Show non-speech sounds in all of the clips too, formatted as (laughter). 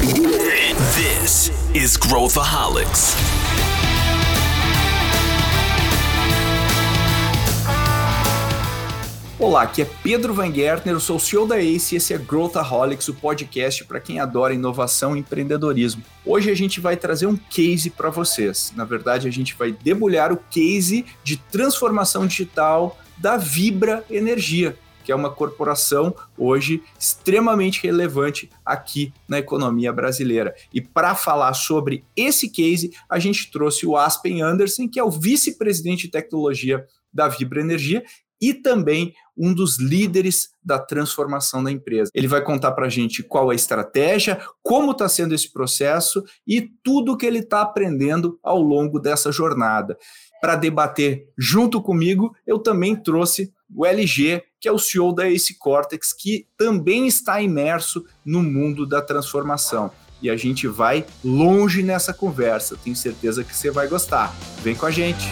This is Growthaholics. Olá, aqui é Pedro Van Gertner, eu sou o CEO da ACE e esse é Growthaholics, o podcast para quem adora inovação e empreendedorismo. Hoje a gente vai trazer um case para vocês. Na verdade, a gente vai debulhar o case de transformação digital da Vibra Energia, que é uma corporação hoje extremamente relevante aqui na economia brasileira. E para falar sobre esse case, a gente trouxe o Aspen Anderson, que é o vice-presidente de tecnologia da Vibra Energia e também um dos líderes da transformação da empresa. Ele vai contar para a gente qual é a estratégia, como está sendo esse processo e tudo que ele está aprendendo ao longo dessa jornada. Para debater junto comigo, eu também trouxe o LG, que é o CEO da Ace Cortex, que também está imerso no mundo da transformação. E a gente vai longe nessa conversa. Tenho certeza que você vai gostar. Vem com a gente.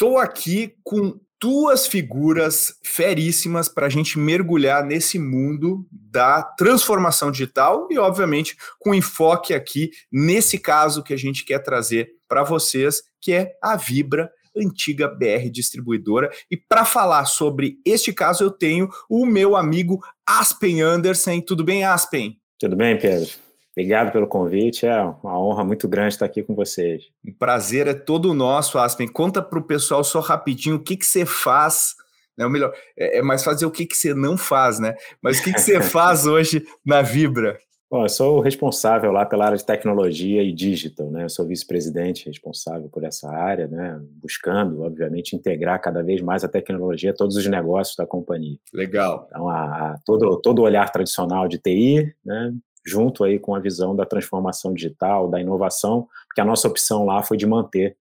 Estou aqui com duas figuras feríssimas para a gente mergulhar nesse mundo da transformação digital e, obviamente, com enfoque aqui nesse caso que a gente quer trazer para vocês, que é a Vibra, antiga BR distribuidora. E para falar sobre este caso, eu tenho o meu amigo Aspen Anderson. Tudo bem, Aspen? Tudo bem, Pedro? Obrigado pelo convite, é uma honra muito grande estar aqui com vocês. O prazer é todo nosso, Aspen. Conta para o pessoal só rapidinho o que, que você faz, né? Ou melhor, é, é mais fazer o que, que você não faz, né? Mas o que, que você (laughs) faz hoje na Vibra? Bom, eu sou o responsável lá pela área de tecnologia e digital, né? Eu sou vice-presidente responsável por essa área, né? Buscando, obviamente, integrar cada vez mais a tecnologia a todos os negócios da companhia. Legal. Então, a, a, todo, todo o olhar tradicional de TI, né? Junto aí com a visão da transformação digital, da inovação, porque a nossa opção lá foi de manter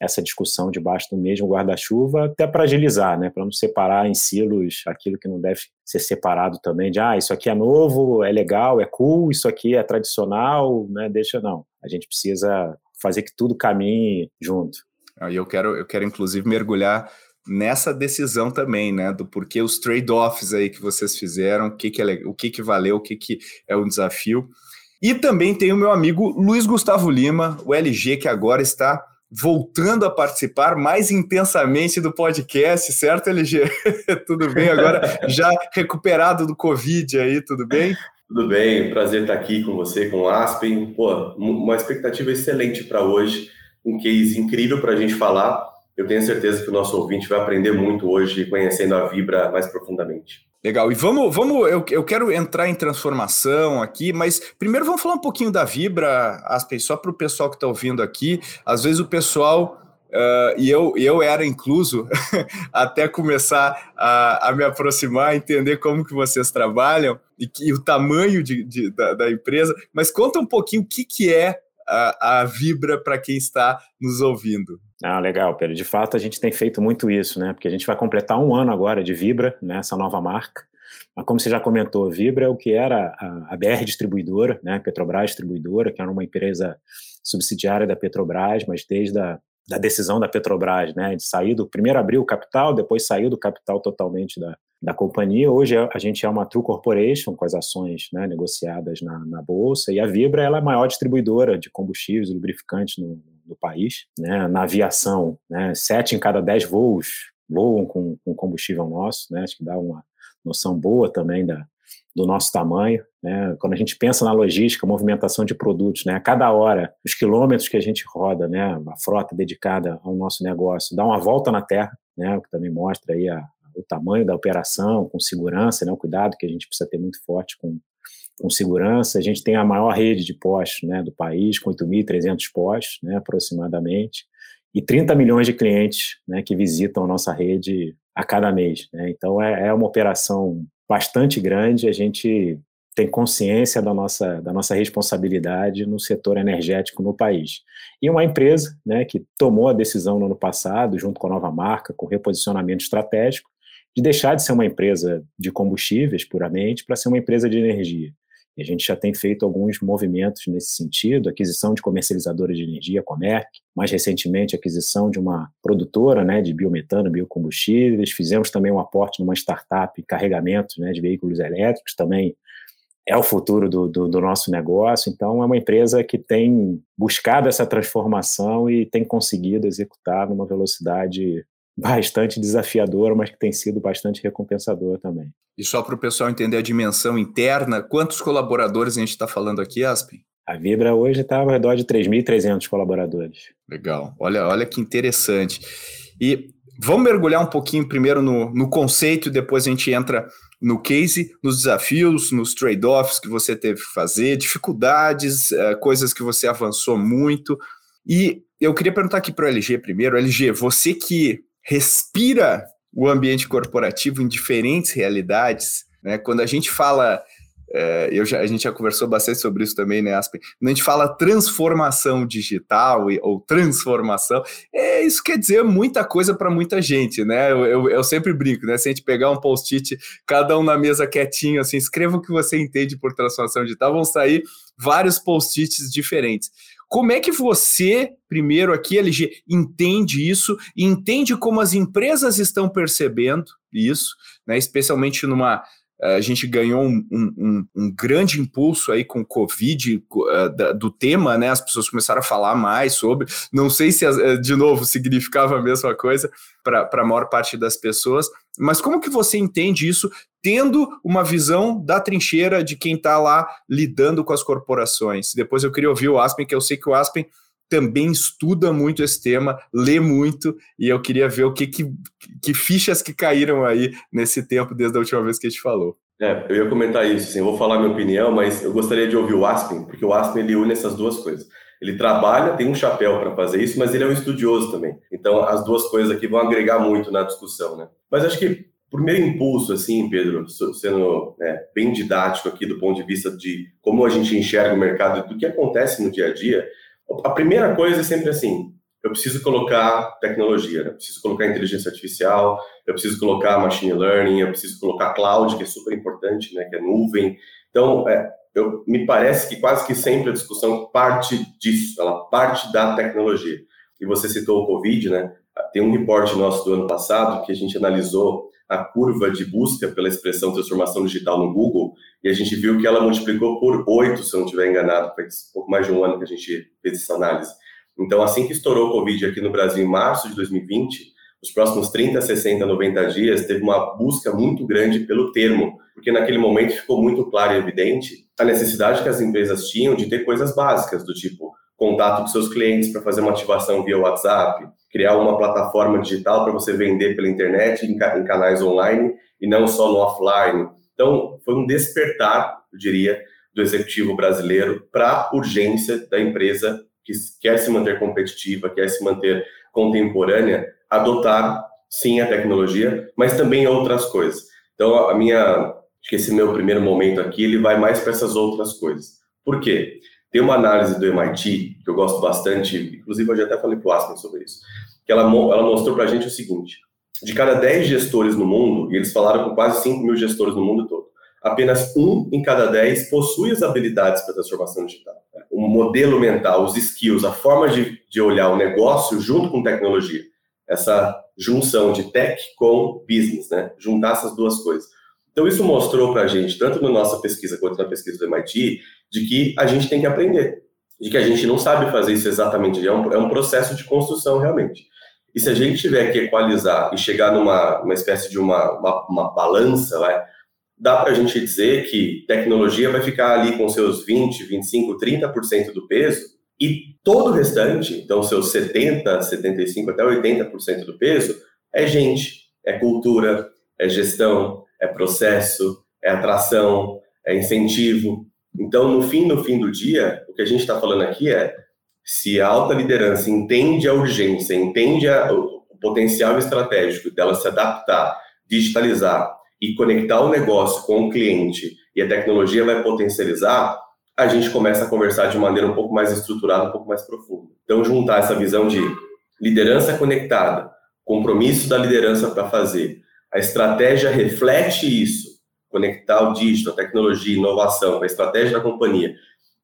essa discussão debaixo do mesmo guarda-chuva, até para agilizar, né, para não separar em silos aquilo que não deve ser separado também, de, ah, isso aqui é novo, é legal, é cool, isso aqui é tradicional, né, deixa não. A gente precisa fazer que tudo caminhe junto. E eu quero, eu quero inclusive mergulhar nessa decisão também, né, do porquê os trade-offs aí que vocês fizeram, o que que, é, o que que valeu, o que que é um desafio. E também tem o meu amigo Luiz Gustavo Lima, o LG, que agora está voltando a participar mais intensamente do podcast, certo, LG? (laughs) tudo bem agora? (laughs) Já recuperado do Covid aí, tudo bem? Tudo bem, prazer estar aqui com você, com o Aspen. Pô, uma expectativa excelente para hoje, um case incrível para a gente falar eu tenho certeza que o nosso ouvinte vai aprender muito hoje conhecendo a Vibra mais profundamente. Legal, e vamos, vamos eu, eu quero entrar em transformação aqui, mas primeiro vamos falar um pouquinho da Vibra, Aspen, só para o pessoal que está ouvindo aqui. Às vezes o pessoal Uh, e eu, eu era incluso (laughs) até começar a, a, me aproximar, entender como que vocês trabalham e, que, e o tamanho de, de da, da, empresa. Mas conta um pouquinho o que, que é a, a Vibra para quem está nos ouvindo. Ah, legal, Pedro. De fato, a gente tem feito muito isso, né? Porque a gente vai completar um ano agora de Vibra, né? Essa nova marca. Mas como você já comentou, Vibra é o que era a, BR Distribuidora, né? Petrobras Distribuidora, que era uma empresa subsidiária da Petrobras, mas desde a da decisão da Petrobras, né, de sair do primeiro abriu o capital, depois saiu do capital totalmente da, da companhia. Hoje a gente é uma True Corporation com as ações né, negociadas na, na bolsa e a Vibra ela é a maior distribuidora de combustíveis e lubrificantes no, no país. Né, na aviação, né, sete em cada dez voos voam com, com combustível nosso, né, acho que dá uma noção boa também da, do nosso tamanho. Né? Quando a gente pensa na logística, movimentação de produtos, né? a cada hora, os quilômetros que a gente roda, né? a frota dedicada ao nosso negócio, dá uma volta na Terra, né? o que também mostra aí a, o tamanho da operação, com segurança, né? o cuidado que a gente precisa ter muito forte com, com segurança. A gente tem a maior rede de postos né, do país, com 8.300 postos, né, aproximadamente, e 30 milhões de clientes né, que visitam a nossa rede a cada mês. Né? Então, é, é uma operação bastante grande, a gente tem consciência da nossa, da nossa responsabilidade no setor energético no país. E uma empresa né, que tomou a decisão no ano passado, junto com a nova marca, com reposicionamento estratégico, de deixar de ser uma empresa de combustíveis puramente para ser uma empresa de energia. E a gente já tem feito alguns movimentos nesse sentido, aquisição de comercializadora de energia, Comerc, mais recentemente aquisição de uma produtora né, de biometano, biocombustíveis, fizemos também um aporte numa startup carregamento né, de veículos elétricos, também é o futuro do, do, do, nosso negócio. Então, é uma empresa que tem buscado essa transformação e tem conseguido executar numa velocidade bastante desafiadora, mas que tem sido bastante recompensadora também. E só para o pessoal entender a dimensão interna, quantos colaboradores a gente está falando aqui, Aspen? A Vibra hoje está ao redor de 3.300 colaboradores. Legal, olha, olha que interessante. E vamos mergulhar um pouquinho primeiro no, no conceito, depois a gente entra no case, nos desafios, nos trade-offs que você teve que fazer, dificuldades, uh, coisas que você avançou muito. E eu queria perguntar aqui para o LG primeiro. LG, você que respira o ambiente corporativo em diferentes realidades, né? Quando a gente fala é, eu já, a gente já conversou bastante sobre isso também, né, Aspen? Quando a gente fala transformação digital ou transformação, é, isso quer dizer muita coisa para muita gente, né? Eu, eu, eu, sempre brinco, né? Se a gente pegar um post-it, cada um na mesa quietinho, assim, escreva o que você entende por transformação digital, vão sair vários post-its diferentes. Como é que você, primeiro aqui, LG, entende isso e entende como as empresas estão percebendo isso, né? Especialmente numa a gente ganhou um, um, um, grande impulso aí com o Covid uh, do tema, né? As pessoas começaram a falar mais sobre. Não sei se, uh, de novo, significava a mesma coisa para a maior parte das pessoas, mas como que você entende isso, tendo uma visão da trincheira de quem está lá lidando com as corporações? Depois eu queria ouvir o Aspen, que eu sei que o Aspen também estuda muito esse tema, lê muito, e eu queria ver o que, que, que fichas que caíram aí nesse tempo desde a última vez que a gente falou. É, eu ia comentar isso, assim, vou falar minha opinião, mas eu gostaria de ouvir o Aspen, porque o Aspen ele une essas duas coisas. Ele trabalha, tem um chapéu para fazer isso, mas ele é um estudioso também. Então, as duas coisas aqui vão agregar muito na discussão, né? Mas acho que primeiro impulso, assim, Pedro, sendo né, bem didático aqui do ponto de vista de como a gente enxerga o mercado, do que acontece no dia a dia, a primeira coisa é sempre assim: eu preciso colocar tecnologia, né? eu preciso colocar inteligência artificial, eu preciso colocar machine learning, eu preciso colocar cloud, que é super importante, né? que é nuvem. Então, é, eu, me parece que quase que sempre a discussão parte disso, ela parte da tecnologia. E você citou o Covid, né? Tem um reporte nosso do ano passado que a gente analisou a curva de busca pela expressão transformação digital no Google e a gente viu que ela multiplicou por oito, se eu não estiver enganado, faz pouco mais de um ano que a gente fez essa análise. Então, assim que estourou o Covid aqui no Brasil em março de 2020, os próximos 30, 60, 90 dias, teve uma busca muito grande pelo termo, porque naquele momento ficou muito claro e evidente a necessidade que as empresas tinham de ter coisas básicas, do tipo contato com seus clientes para fazer uma ativação via WhatsApp, criar uma plataforma digital para você vender pela internet em, canais online e não só no offline. Então, foi um despertar, eu diria, do executivo brasileiro para a urgência da empresa que quer se manter competitiva, quer se manter contemporânea, adotar sim a tecnologia, mas também outras coisas. Então, a minha, acho que esse meu primeiro momento aqui, ele vai mais para essas outras coisas. Por quê? Tem uma análise do MIT, que eu gosto bastante, inclusive eu já até falei para o Aspen sobre isso, que ela, ela mostrou para a gente o seguinte, de cada 10 gestores no mundo, e eles falaram com quase 5 mil gestores no mundo todo, apenas um em cada 10 possui as habilidades para transformação digital. O modelo mental, os skills, a forma de, de olhar o negócio junto com tecnologia. Essa junção de tech com business, né? Juntar essas duas coisas. Então, isso mostrou para a gente, tanto na nossa pesquisa quanto na pesquisa do MIT, de que a gente tem que aprender, de que a gente não sabe fazer isso exatamente, é um, é um processo de construção realmente. E se a gente tiver que equalizar e chegar numa uma espécie de uma, uma, uma balança, vai, dá para a gente dizer que tecnologia vai ficar ali com seus 20, 25, 30% do peso e todo o restante, então seus 70, 75 até 80% do peso, é gente, é cultura, é gestão, é processo, é atração, é incentivo. Então, no fim, no fim do dia, o que a gente está falando aqui é se a alta liderança entende a urgência, entende a, o potencial estratégico dela se adaptar, digitalizar e conectar o negócio com o cliente e a tecnologia vai potencializar, a gente começa a conversar de maneira um pouco mais estruturada, um pouco mais profunda. Então, juntar essa visão de liderança conectada, compromisso da liderança para fazer, a estratégia reflete isso, conectar o digital, a tecnologia, inovação, a estratégia da companhia,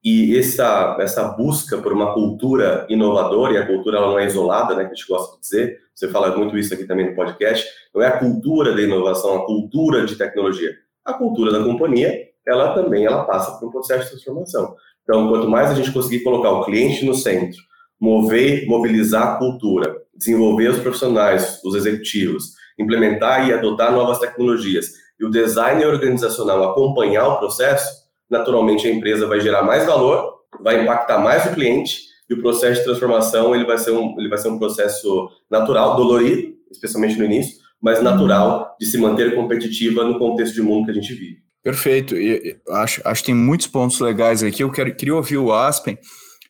e essa, essa busca por uma cultura inovadora, e a cultura ela não é isolada, né, que a gente gosta de dizer, você fala muito isso aqui também no podcast, não é a cultura da inovação, a cultura de tecnologia. A cultura da companhia, ela também ela passa por um processo de transformação. Então, quanto mais a gente conseguir colocar o cliente no centro, mover, mobilizar a cultura, desenvolver os profissionais, os executivos, implementar e adotar novas tecnologias, e o design organizacional acompanhar o processo, naturalmente a empresa vai gerar mais valor, vai impactar mais o cliente e o processo de transformação ele vai ser um, ele vai ser um processo natural, dolorido, especialmente no início, mas natural de se manter competitiva no contexto de mundo que a gente vive. Perfeito. E, acho, acho que tem muitos pontos legais aqui. Eu quero, queria ouvir o Aspen.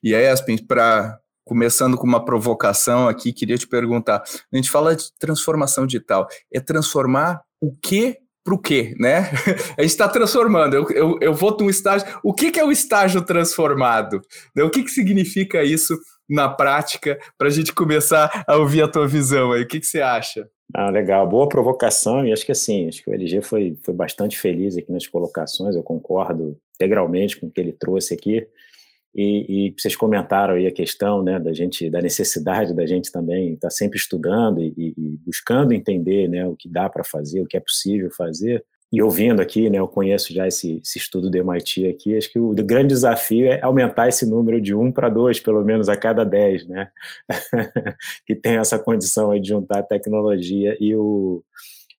E aí, Aspen, para começando com uma provocação aqui, queria te perguntar. A gente fala de transformação digital. É transformar o que para o quê, né? (laughs) A gente está transformando. Eu, eu, eu vou de um estágio. O que, que é o estágio transformado? Né? O que, que significa isso na prática para a gente começar a ouvir a tua visão aí? O que, que você acha? Ah, legal, boa provocação, e acho que assim, acho que o LG foi, foi bastante feliz aqui nas colocações, eu concordo integralmente com o que ele trouxe aqui, e, e vocês comentaram aí a questão né, da gente, da necessidade da gente também estar tá sempre estudando e, e, buscando entender né, o que dá para fazer, o que é possível fazer. E ouvindo aqui, né, eu conheço já esse, esse estudo do MIT aqui, acho que o, grande desafio é aumentar esse número de um para dois, pelo menos a cada dez, né? (laughs) que tem essa condição aí de juntar a tecnologia e o,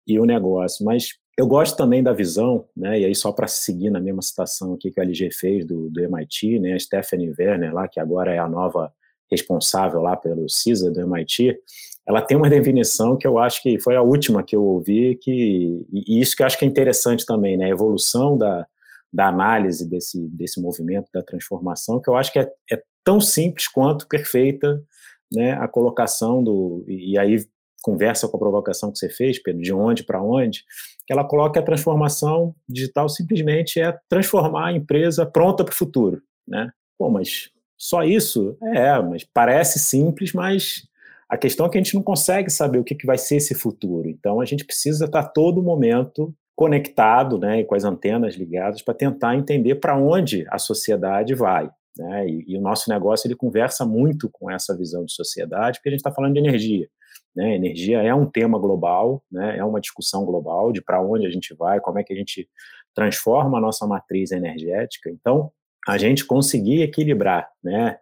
e o negócio. Mas eu gosto também da visão, né, e aí só para seguir na mesma citação aqui que a LG fez do, do MIT, né, a Stephanie Werner lá, que agora é a nova responsável lá pelo CISA do MIT, ela tem uma definição que eu acho que foi a última que eu ouvi, que, e isso que eu acho que é interessante também, né, a evolução da, da análise desse, desse movimento, da transformação, que eu acho que é, é tão simples quanto perfeita né, a colocação do, e aí conversa com a provocação que você fez, Pedro, de onde para onde, ela coloca a transformação digital simplesmente é transformar a empresa pronta para o futuro, né? Pô, mas só isso? É, mas parece simples, mas a questão é que a gente não consegue saber o que, que vai ser esse futuro. Então a gente precisa estar todo momento conectado, né, e com as antenas ligadas para tentar entender para onde a sociedade vai. Né? E, e, o nosso negócio ele conversa muito com essa visão de sociedade, porque a gente está falando de energia. Né? Energia é um tema global, né? é uma discussão global de para onde a gente vai, como é que a gente transforma a nossa matriz energética. Então, a gente conseguir equilibrar né,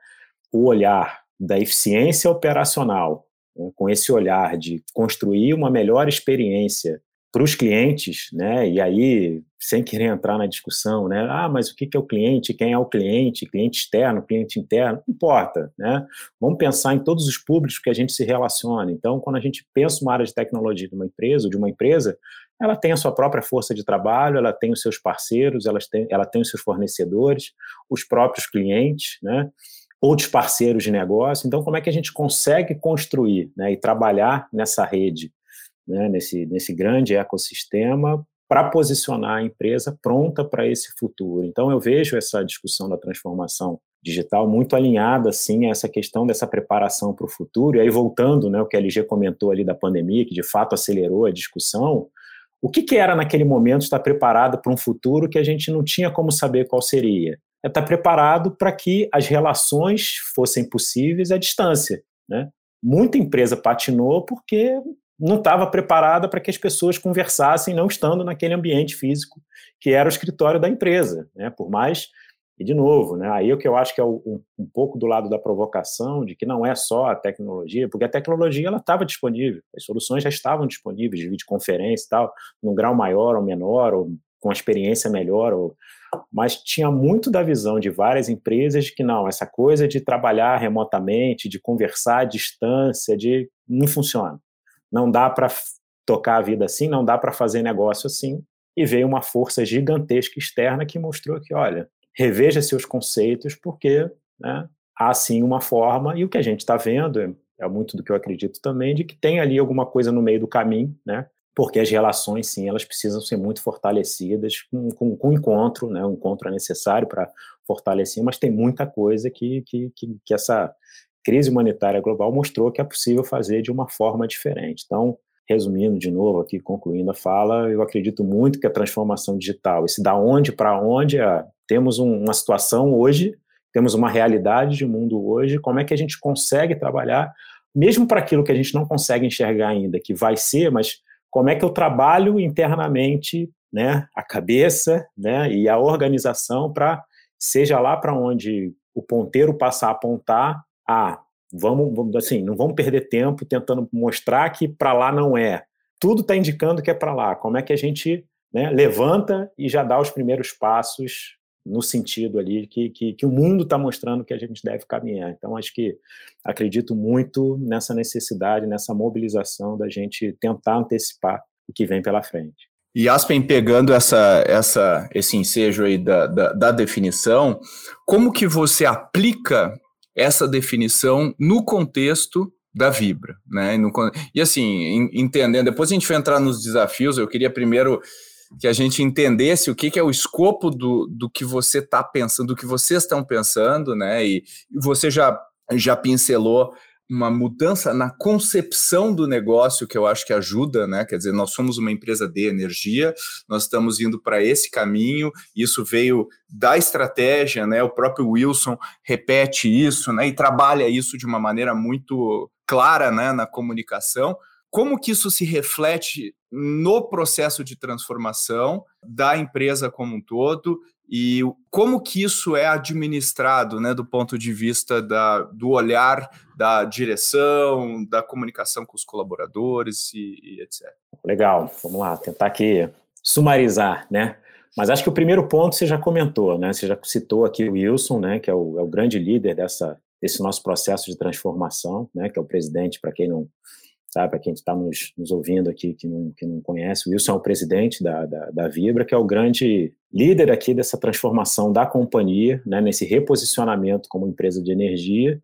o olhar da eficiência operacional, né, com esse olhar de construir uma melhor experiência para os clientes, né? E aí, sem querer entrar na discussão, né? Ah, mas o que é o cliente? Quem é o cliente? Cliente externo, cliente interno? Não importa, né? Vamos pensar em todos os públicos que a gente se relaciona. Então, quando a gente pensa uma área de tecnologia de uma empresa, ou de uma empresa, ela tem a sua própria força de trabalho, ela tem os seus parceiros, ela tem, ela tem os seus fornecedores, os próprios clientes, né? outros parceiros de negócio. Então, como é que a gente consegue construir né, e trabalhar nessa rede né, nesse, nesse grande ecossistema para posicionar a empresa pronta para esse futuro. Então, eu vejo essa discussão da transformação digital muito alinhada, assim, a essa questão dessa preparação para o futuro. E aí, voltando, né, o que a LG comentou ali da pandemia, que de fato acelerou a discussão, o que, que era naquele momento estar preparado para um futuro que a gente não tinha como saber qual seria? É estar preparado para que as relações fossem possíveis à distância, né? Muita empresa patinou porque não estava preparada para que as pessoas conversassem não estando naquele ambiente físico que era o escritório da empresa, né? Por mais e de novo, né? Aí o que eu acho que é um, um, pouco do lado da provocação de que não é só a tecnologia, porque a tecnologia ela estava disponível, as soluções já estavam disponíveis de videoconferência e tal, num grau maior ou menor ou com experiência melhor, ou, mas tinha muito da visão de várias empresas de que não, essa coisa de trabalhar remotamente, de conversar à distância, de não funciona não dá para tocar a vida assim, não dá para fazer negócio assim. E veio uma força gigantesca externa que mostrou que, olha, reveja seus conceitos, porque né, há sim uma forma, e o que a gente está vendo é, é, muito do que eu acredito também, de que tem ali alguma coisa no meio do caminho, né? Porque as relações, sim, elas precisam ser muito fortalecidas com, com, com encontro, né? O encontro é necessário para fortalecer, mas tem muita coisa que, que, que, que essa crise humanitária global mostrou que é possível fazer de uma forma diferente. Então, resumindo de novo aqui, concluindo a fala, eu acredito muito que a transformação digital, esse da onde para onde, é, temos um, uma situação hoje, temos uma realidade de mundo hoje, como é que a gente consegue trabalhar, mesmo para aquilo que a gente não consegue enxergar ainda, que vai ser, mas como é que eu trabalho internamente, né, a cabeça, né, e a organização para seja lá para onde o ponteiro passar a apontar, ah, vamos, assim, não vamos perder tempo tentando mostrar que para lá não é. Tudo está indicando que é para lá. Como é que a gente né, levanta e já dá os primeiros passos no sentido ali que, que, que o mundo está mostrando que a gente deve caminhar. Então, acho que acredito muito nessa necessidade, nessa mobilização da gente tentar antecipar o que vem pela frente. E Aspen, pegando essa, essa, esse ensejo aí da, da, da definição, como que você aplica essa definição no contexto da Vibra, né? E, no, e assim, entendendo, depois a gente vai entrar nos desafios, eu queria primeiro que a gente entendesse o que, que é o escopo do, do que você está pensando, do que vocês estão pensando, né? E, e você já, já pincelou uma mudança na concepção do negócio que eu acho que ajuda, né? Quer dizer, nós somos uma empresa de energia, nós estamos indo para esse caminho, isso veio da estratégia, né? O próprio Wilson repete isso, né? E trabalha isso de uma maneira muito clara, né? Na comunicação. Como que isso se reflete no processo de transformação da empresa como um todo e como que isso é administrado, né, do ponto de vista da, do olhar da direção, da comunicação com os colaboradores e, e etc. Legal, vamos lá, tentar aqui sumarizar, né? Mas acho que o primeiro ponto você já comentou, né? Você já citou aqui o Wilson, né? Que é o, é o grande líder dessa, desse nosso processo de transformação, né? Que é o presidente, para quem não sabe, para quem está nos, nos, ouvindo aqui que não, que não conhece, o Wilson é o presidente da, da, da, Vibra, que é o grande líder aqui dessa transformação da companhia, né, nesse reposicionamento como empresa de energia,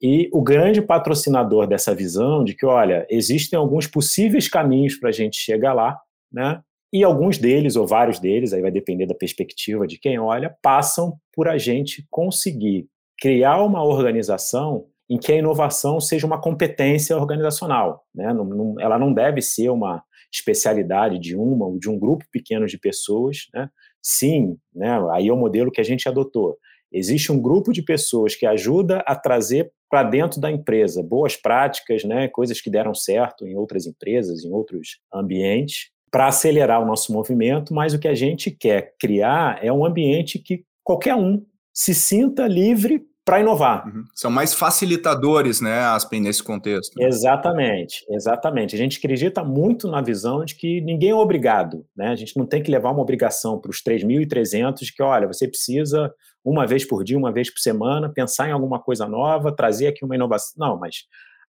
e o grande patrocinador dessa visão de que, olha, existem alguns possíveis caminhos para a gente chegar lá, né, e alguns deles, ou vários deles, aí vai depender da perspectiva de quem olha, passam por a gente conseguir criar uma organização em que a inovação seja uma competência organizacional. Né? Não, não, ela não deve ser uma especialidade de uma ou de um grupo pequeno de pessoas. Né? Sim, né? aí é o modelo que a gente adotou. Existe um grupo de pessoas que ajuda a trazer para dentro da empresa boas práticas, né? coisas que deram certo em outras empresas, em outros ambientes, para acelerar o nosso movimento, mas o que a gente quer criar é um ambiente que qualquer um se sinta livre para inovar. Uhum. São mais facilitadores, né, Aspen, nesse contexto. Exatamente, exatamente. A gente acredita muito na visão de que ninguém é obrigado, né? A gente não tem que levar uma obrigação para os 3.300 de que, olha, você precisa uma vez por dia, uma vez por semana, pensar em alguma coisa nova, trazer aqui uma inovação. Não, mas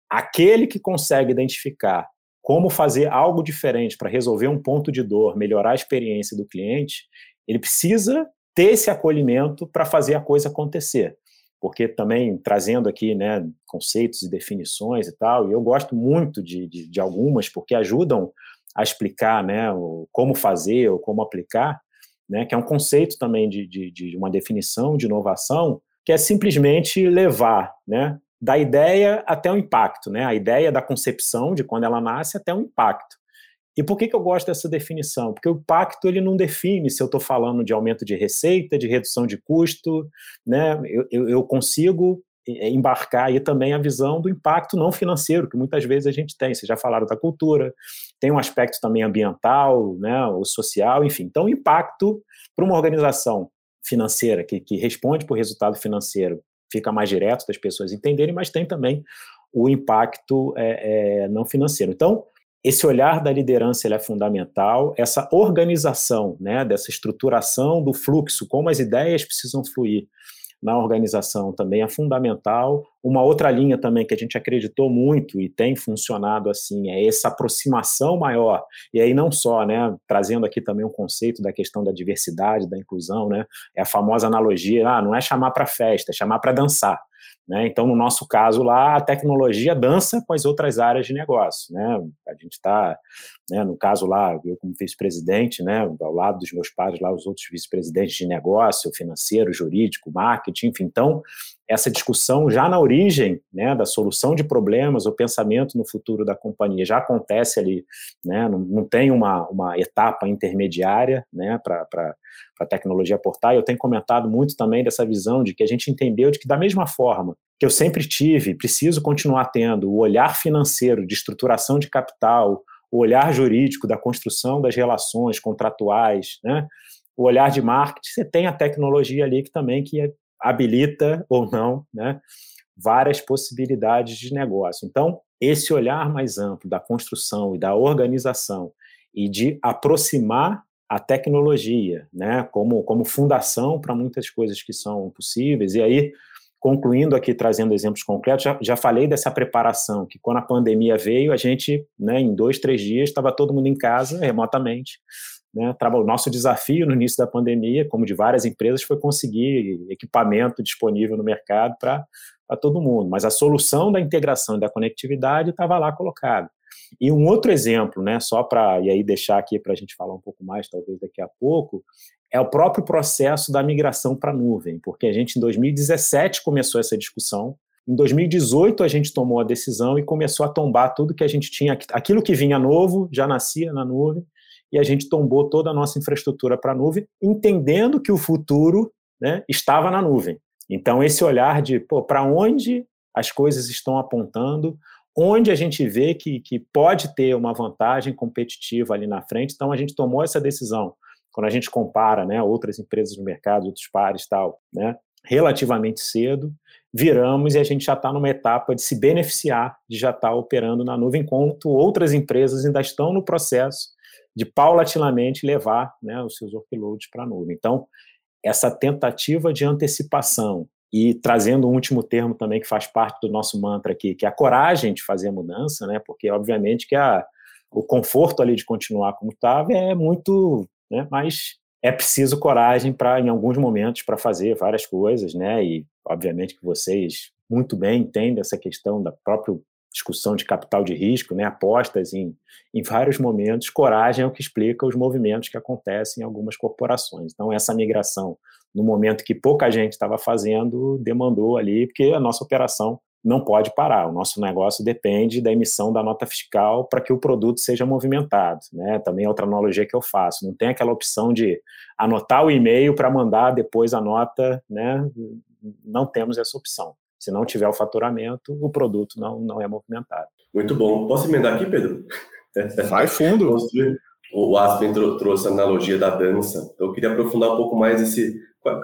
aquele que consegue identificar como fazer algo diferente para resolver um ponto de dor, melhorar a experiência do cliente, ele precisa ter esse acolhimento para fazer a coisa acontecer porque também trazendo aqui né, conceitos e definições e tal, e eu gosto muito de, de, de algumas, porque ajudam a explicar né, o, como fazer ou como aplicar, né, que é um conceito também de, de, de uma definição de inovação, que é simplesmente levar né, da ideia até o impacto, né, a ideia da concepção de quando ela nasce até o impacto. E por que, que eu gosto dessa definição? Porque o pacto ele não define se eu estou falando de aumento de receita, de redução de custo, né? eu, eu, eu consigo é, embarcar aí também a visão do impacto não financeiro, que muitas vezes a gente tem. Vocês já falaram da cultura, tem um aspecto também ambiental, né, o social, enfim. Então, impacto para uma organização financeira que, que responde por resultado financeiro fica mais direto das pessoas entenderem, mas tem também o impacto é, é, não financeiro. Então, esse olhar da liderança é fundamental, essa organização, né, dessa estruturação do fluxo, como as ideias precisam fluir na organização também é fundamental. Uma outra linha também que a gente acreditou muito e tem funcionado assim é essa aproximação maior. E aí não só, né, trazendo aqui também um conceito da questão da diversidade, da inclusão, né? É a famosa analogia, ah, não é chamar para festa, é chamar para dançar. Né? Então, no nosso caso lá, a tecnologia dança com as outras áreas de negócio. Né? A gente está, né, no caso lá, eu como vice-presidente, né, ao lado dos meus pares lá, os outros vice-presidentes de negócio, financeiro, jurídico, marketing, enfim. Então, essa discussão já na origem né, da solução de problemas, o pensamento no futuro da companhia já acontece ali, né, não, não tem uma, uma etapa intermediária né, para a tecnologia portar. Eu tenho comentado muito também dessa visão de que a gente entendeu de que, da mesma forma que eu sempre tive, preciso continuar tendo o olhar financeiro de estruturação de capital, o olhar jurídico da construção das relações contratuais, né, o olhar de marketing, você tem a tecnologia ali que também que habilita ou não, né, várias possibilidades de negócio. Então, esse olhar mais amplo da construção e da organização e de aproximar a tecnologia, né, como, como fundação para muitas coisas que são possíveis. E aí, concluindo aqui, trazendo exemplos concretos, já, já falei dessa preparação, que quando a pandemia veio, a gente, né, em dois, três dias, estava todo mundo em casa, remotamente, né, o nosso desafio no início da pandemia, como de várias empresas, foi conseguir equipamento disponível no mercado para todo mundo. Mas a solução da integração e da conectividade estava lá colocada. E um outro exemplo, né, só para e aí deixar aqui para a gente falar um pouco mais, talvez daqui a pouco, é o próprio processo da migração para a nuvem, porque a gente em 2017 começou essa discussão. Em 2018 a gente tomou a decisão e começou a tombar tudo que a gente tinha, aquilo que vinha novo já nascia na nuvem e a gente tombou toda a nossa infraestrutura para a nuvem, entendendo que o futuro né, estava na nuvem. Então, esse olhar de para onde as coisas estão apontando, onde a gente vê que, que pode ter uma vantagem competitiva ali na frente. Então, a gente tomou essa decisão. Quando a gente compara né, outras empresas no mercado, outros pares tal, né, relativamente cedo, viramos e a gente já está numa etapa de se beneficiar de já estar tá operando na nuvem, enquanto outras empresas ainda estão no processo de paulatinamente levar né, os seus workloads para a nuvem. Então, essa tentativa de antecipação e trazendo um último termo também que faz parte do nosso mantra aqui, que é a coragem de fazer a mudança, né, porque obviamente que a, o conforto ali de continuar como estava é muito, né, mas é preciso coragem para em alguns momentos para fazer várias coisas, né, e obviamente que vocês muito bem entendem essa questão da próprio discussão de capital de risco, né, apostas em, em vários momentos, coragem é o que explica os movimentos que acontecem em algumas corporações. Então, essa migração, no momento que pouca gente estava fazendo, demandou ali, porque a nossa operação não pode parar. O nosso negócio depende da emissão da nota fiscal para que o produto seja movimentado. Né? Também é outra analogia que eu faço. Não tem aquela opção de anotar o e-mail para mandar depois a nota. Né? Não temos essa opção. Se não tiver o faturamento, o produto não, não é movimentado. Muito bom. Posso emendar aqui, Pedro? (laughs) Vai fundo. O Aspen trouxe a analogia da dança. Então, eu queria aprofundar um pouco mais esse.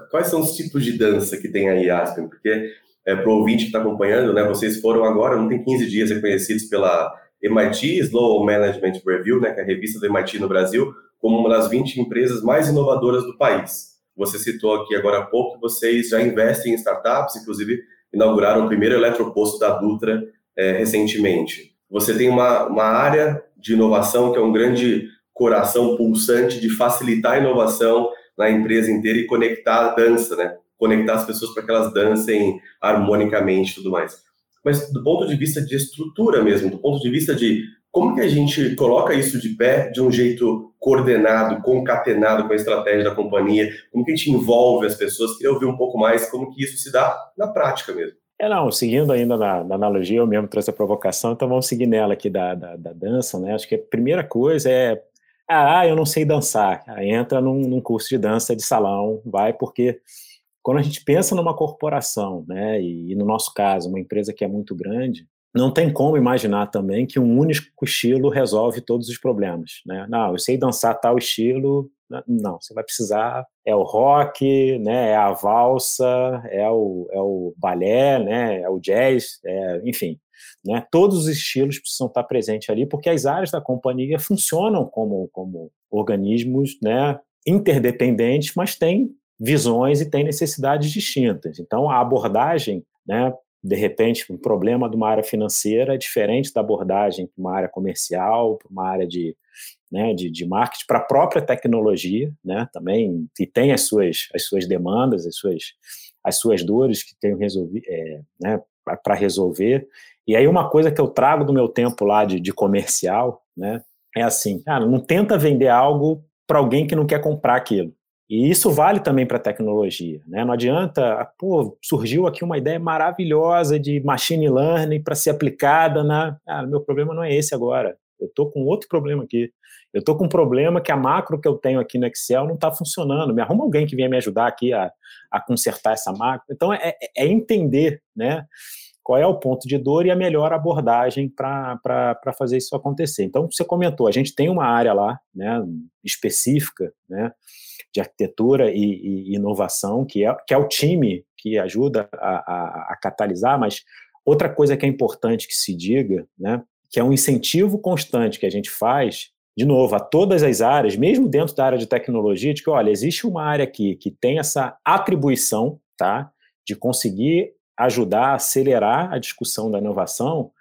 Quais são os tipos de dança que tem aí, Aspen? Porque, é, para o ouvinte que está acompanhando, né, vocês foram agora, não tem 15 dias reconhecidos pela MIT Slow Management Review, né, que é a revista do MIT no Brasil, como uma das 20 empresas mais inovadoras do país. Você citou aqui agora há pouco que vocês já investem em startups, inclusive inauguraram o primeiro eletroposto da Dutra é, recentemente. Você tem uma, uma área de inovação que é um grande coração pulsante de facilitar a inovação na empresa inteira e conectar a dança, né? Conectar as pessoas para que elas dancem harmonicamente e tudo mais. Mas do ponto de vista de estrutura mesmo, do ponto de vista de como que a gente coloca isso de pé de um jeito coordenado, concatenado com a estratégia da companhia? Como que a gente envolve as pessoas? Queria ouvir um pouco mais como que isso se dá na prática mesmo. É, não, seguindo ainda na, na, analogia, eu mesmo trouxe a provocação, então vamos seguir nela aqui da, da, da dança, né? Acho que a primeira coisa é, ah, eu não sei dançar. Aí entra num, num curso de dança de salão, vai, porque quando a gente pensa numa corporação, né, e, e no nosso caso, uma empresa que é muito grande, não tem como imaginar também que um único estilo resolve todos os problemas, né? Não, eu sei dançar tal estilo, não, você vai precisar é o rock, né? É a valsa, é o, é o balé, né? É o jazz, é, enfim, né? Todos os estilos precisam estar presentes ali, porque as áreas da companhia funcionam como como organismos, né? Interdependentes, mas têm visões e têm necessidades distintas. Então, a abordagem né, de repente, um problema de uma área financeira é diferente da abordagem para uma área comercial, para uma área de, né, de, de marketing, para a própria tecnologia, né, também, que tem as suas, as suas demandas, as suas, as suas dores que tem é, né, para resolver. E aí uma coisa que eu trago do meu tempo lá de, de comercial, né, é assim, cara, não tenta vender algo para alguém que não quer comprar aquilo. E isso vale também para a tecnologia. Né? Não adianta, pô, surgiu aqui uma ideia maravilhosa de machine learning para ser aplicada na. Ah, meu problema não é esse agora. Eu estou com outro problema aqui. Eu estou com um problema que a macro que eu tenho aqui no Excel não está funcionando. Me arruma alguém que venha me ajudar aqui a, a consertar essa macro. Então, é, é entender né, qual é o ponto de dor e a melhor abordagem para fazer isso acontecer. Então, você comentou, a gente tem uma área lá né, específica, né, de arquitetura e, e, inovação, que é, que é o time que ajuda a, a, a, catalisar, mas outra coisa que é importante que se diga, né, que é um incentivo constante que a gente faz, de novo, a todas as áreas, mesmo dentro da área de tecnologia, de que, olha, existe uma área aqui que tem essa atribuição, tá, de conseguir ajudar a acelerar a discussão da inovação,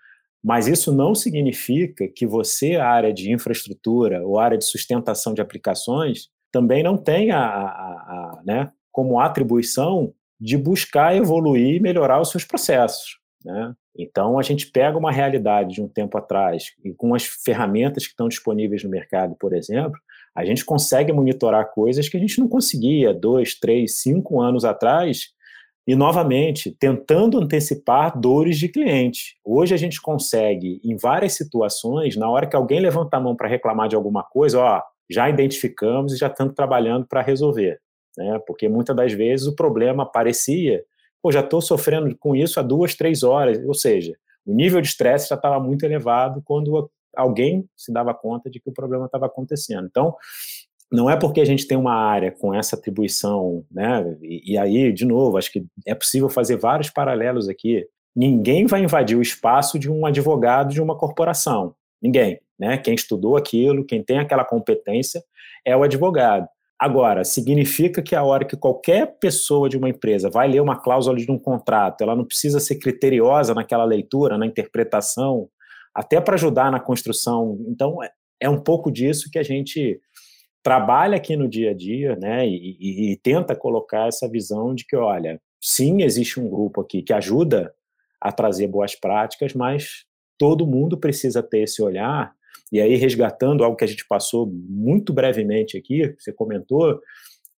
mas isso não significa que você, a área de infraestrutura ou área de sustentação de aplicações, também não tem a, a, a, né, como atribuição de buscar evoluir e melhorar os seus processos. Né? Então, a gente pega uma realidade de um tempo atrás e com as ferramentas que estão disponíveis no mercado, por exemplo, a gente consegue monitorar coisas que a gente não conseguia dois, três, cinco anos atrás e, novamente, tentando antecipar dores de cliente. Hoje a gente consegue, em várias situações, na hora que alguém levanta a mão para reclamar de alguma coisa, ó, já identificamos e já estamos trabalhando para resolver. Né? Porque muitas das vezes o problema aparecia, pô, já estou sofrendo com isso há duas, três horas, ou seja, o nível de estresse já estava muito elevado quando alguém se dava conta de que o problema estava acontecendo. Então, não é porque a gente tem uma área com essa atribuição, né? E, e, aí, de novo, acho que é possível fazer vários paralelos aqui. Ninguém vai invadir o espaço de um advogado de uma corporação. Ninguém. Né? Quem estudou aquilo, quem tem aquela competência é o advogado. Agora, significa que a hora que qualquer pessoa de uma empresa vai ler uma cláusula de um contrato, ela não precisa ser criteriosa naquela leitura, na interpretação, até para ajudar na construção. Então, é, é um pouco disso que a gente trabalha aqui no dia a dia, né, e, e, e, tenta colocar essa visão de que, olha, sim, existe um grupo aqui que ajuda a trazer boas práticas, mas todo mundo precisa ter esse olhar e aí resgatando algo que a gente passou muito brevemente aqui, você comentou,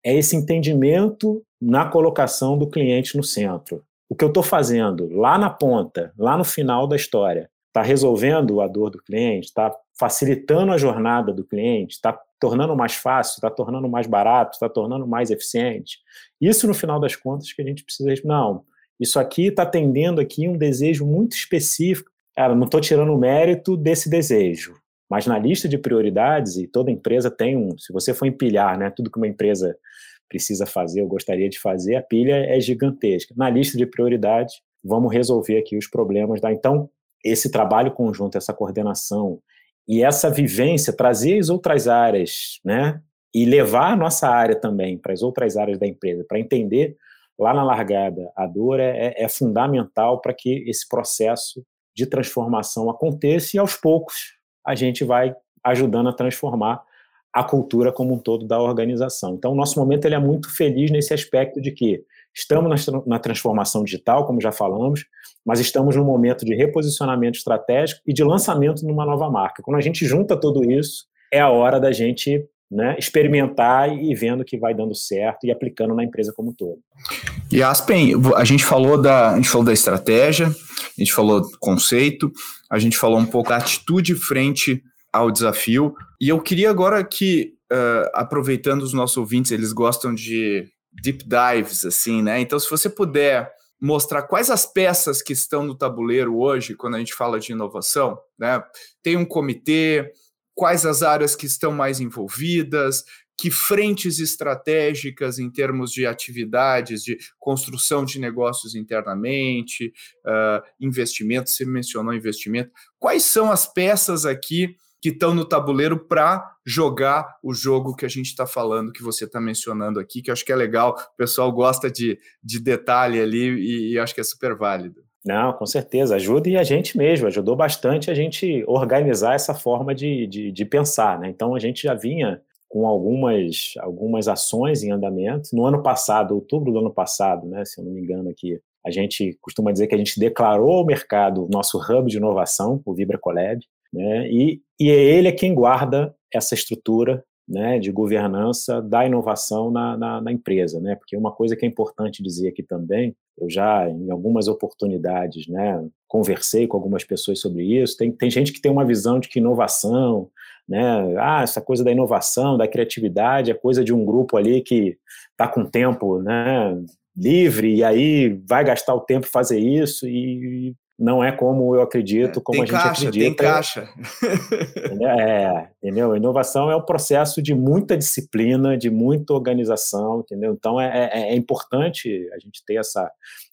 é esse entendimento na colocação do cliente no centro. O que eu estou fazendo lá na ponta, lá no final da história, está resolvendo a dor do cliente, está facilitando a jornada do cliente, está tornando mais fácil, está tornando mais barato, está tornando mais eficiente. Isso, no final das contas, que a gente precisa. Não, isso aqui está atendendo aqui um desejo muito específico. Cara, não estou tirando o mérito desse desejo. Mas na lista de prioridades, e toda empresa tem um, se você for empilhar, né, tudo que uma empresa precisa fazer ou gostaria de fazer, a pilha é gigantesca. Na lista de prioridades, vamos resolver aqui os problemas da. Então, esse trabalho conjunto, essa coordenação e essa vivência, trazer as outras áreas, né, e levar a nossa área também para as outras áreas da empresa, para entender lá na largada a dor é, é fundamental para que esse processo de transformação aconteça e aos poucos a gente vai ajudando a transformar a cultura como um todo da organização. Então, o nosso momento ele é muito feliz nesse aspecto de que estamos na, transformação digital, como já falamos, mas estamos num momento de reposicionamento estratégico e de lançamento numa nova marca. Quando a gente junta tudo isso, é a hora da gente né, experimentar e vendo que vai dando certo e aplicando na empresa como um todo. E Aspen, a gente falou da, a gente falou da estratégia, a gente falou do conceito, a gente falou um pouco da atitude frente ao desafio. E eu queria agora que, uh, aproveitando os nossos ouvintes, eles gostam de deep dives, assim, né? Então, se você puder mostrar quais as peças que estão no tabuleiro hoje, quando a gente fala de inovação, né? Tem um comitê, quais as áreas que estão mais envolvidas, que frentes estratégicas em termos de atividades, de construção de negócios internamente, uh, investimento, você mencionou investimento. Quais são as peças aqui que estão no tabuleiro para jogar o jogo que a gente está falando, que você está mencionando aqui, que eu acho que é legal, o pessoal gosta de, de detalhe ali e, e acho que é super válido. Não, com certeza, ajuda e a gente mesmo, ajudou bastante a gente organizar essa forma de, de, de pensar, né? Então a gente já vinha com algumas, algumas ações em andamento. No ano passado, outubro do ano passado, né, se eu não me engano aqui, a gente costuma dizer que a gente declarou ao mercado o nosso hub de inovação, o Vibra Collab, né, e, e é ele é quem guarda essa estrutura né, de governança da inovação na, na, na, empresa, né? Porque uma coisa que é importante dizer aqui também, eu já em algumas oportunidades, né, conversei com algumas pessoas sobre isso. Tem, tem gente que tem uma visão de que inovação, né, ah, essa coisa da inovação, da criatividade, é coisa de um grupo ali que está com tempo, né, livre e aí vai gastar o tempo fazer isso e não é como eu acredito, como tem a gente caixa, acredita. Tem caixa. É, entendeu? Inovação é um processo de muita disciplina, de muita organização, entendeu? Então é, é, é importante a gente ter essa,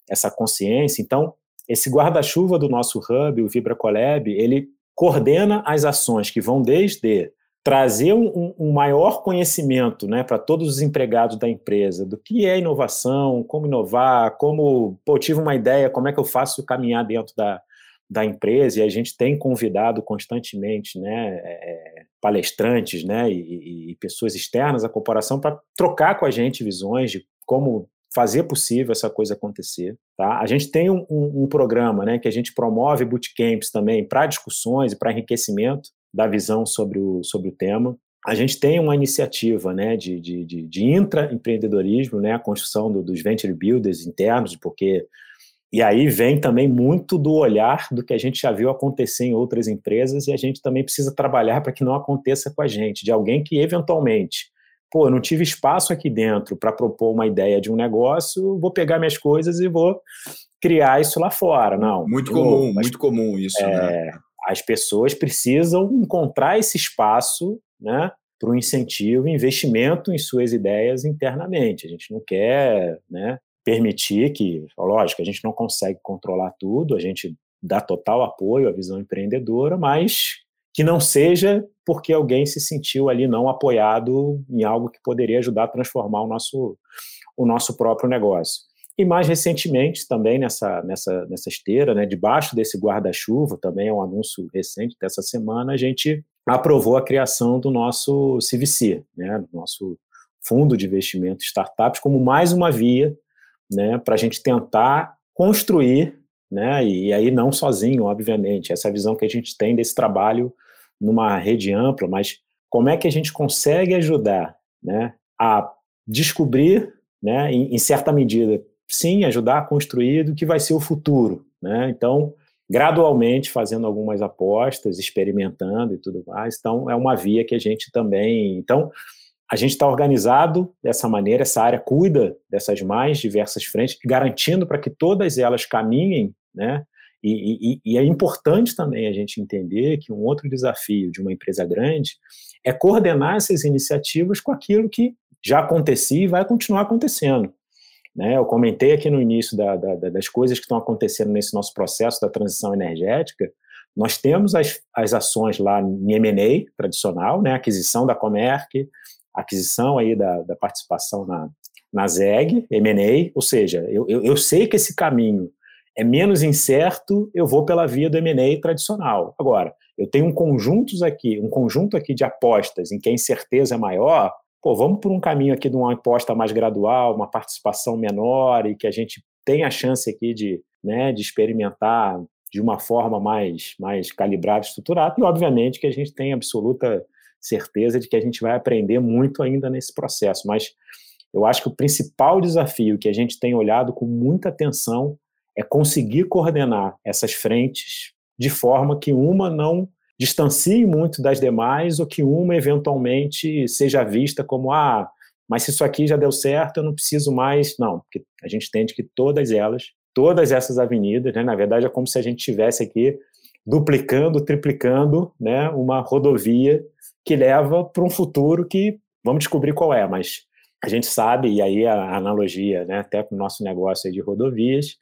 essa consciência. Então, esse guarda-chuva do nosso hub, o Vibra Collab, ele coordena as ações que vão desde trazer um, um, maior conhecimento né, para todos os empregados da empresa do que é inovação, como inovar, como, pô, tive uma ideia, como é que eu faço caminhar dentro da, da empresa, e a gente tem convidado constantemente né, é, palestrantes né, e, e, pessoas externas à corporação para trocar com a gente visões de como fazer possível essa coisa acontecer. Tá? A gente tem um, um, um programa né, que a gente promove bootcamps também para discussões e para enriquecimento da visão sobre o, sobre o tema. A gente tem uma iniciativa né, de, de, de, de intraempreendedorismo, né, a construção do, dos venture builders internos, porque e aí vem também muito do olhar do que a gente já viu acontecer em outras empresas e a gente também precisa trabalhar para que não aconteça com a gente, de alguém que eventualmente, pô, eu não tive espaço aqui dentro para propor uma ideia de um negócio, vou pegar minhas coisas e vou criar isso lá fora. Não. Muito comum, muito comum isso, né? é, né? As pessoas precisam encontrar esse espaço né, para o incentivo e investimento em suas ideias internamente. A gente não quer né, permitir que, lógico, a gente não consegue controlar tudo, a gente dá total apoio à visão empreendedora, mas que não seja porque alguém se sentiu ali não apoiado em algo que poderia ajudar a transformar o nosso, o nosso próprio negócio. E mais recentemente, também nessa, nessa, nessa esteira, né, debaixo desse guarda-chuva, também é um anúncio recente dessa semana, a gente aprovou a criação do nosso CVC, né, do nosso Fundo de Investimento Startups, como mais uma via né, para a gente tentar construir, né, e aí não sozinho, obviamente, essa visão que a gente tem desse trabalho numa rede ampla, mas como é que a gente consegue ajudar né, a descobrir, né, em, em certa medida, sim, ajudar a construir do que vai ser o futuro. Né? Então, gradualmente fazendo algumas apostas, experimentando e tudo mais. Então, é uma via que a gente também. Então, a gente está organizado dessa maneira, essa área cuida dessas mais diversas frentes, garantindo para que todas elas caminhem, né? E, e, e, é importante também a gente entender que um outro desafio de uma empresa grande é coordenar essas iniciativas com aquilo que já acontecia e vai continuar acontecendo. Né? Eu comentei aqui no início da, da, das coisas que estão acontecendo nesse nosso processo da transição energética. Nós temos as, as ações lá em M&A tradicional, né? aquisição da Comerc, aquisição aí da, da participação na, na ZEG, M&A, ou seja, eu, eu, eu sei que esse caminho é menos incerto, eu vou pela via do M&A tradicional. Agora, eu tenho um conjuntos aqui, um conjunto aqui de apostas em que a incerteza é maior, pô, vamos por um caminho aqui de uma aposta mais gradual, uma participação menor e que a gente tenha a chance aqui de, né, de experimentar de uma forma mais, mais calibrada, estruturada, e obviamente que a gente tem absoluta certeza de que a gente vai aprender muito ainda nesse processo, mas eu acho que o principal desafio que a gente tem olhado com muita atenção é conseguir coordenar essas frentes de forma que uma não distancie muito das demais ou que uma eventualmente seja vista como ah, mas se isso aqui já deu certo, eu não preciso mais. Não, porque a gente entende que todas elas, todas essas avenidas, né, na verdade é como se a gente tivesse aqui duplicando, triplicando, né, uma rodovia que leva para um futuro que vamos descobrir qual é, mas a gente sabe, e aí a analogia, né, até com o nosso negócio de rodovias,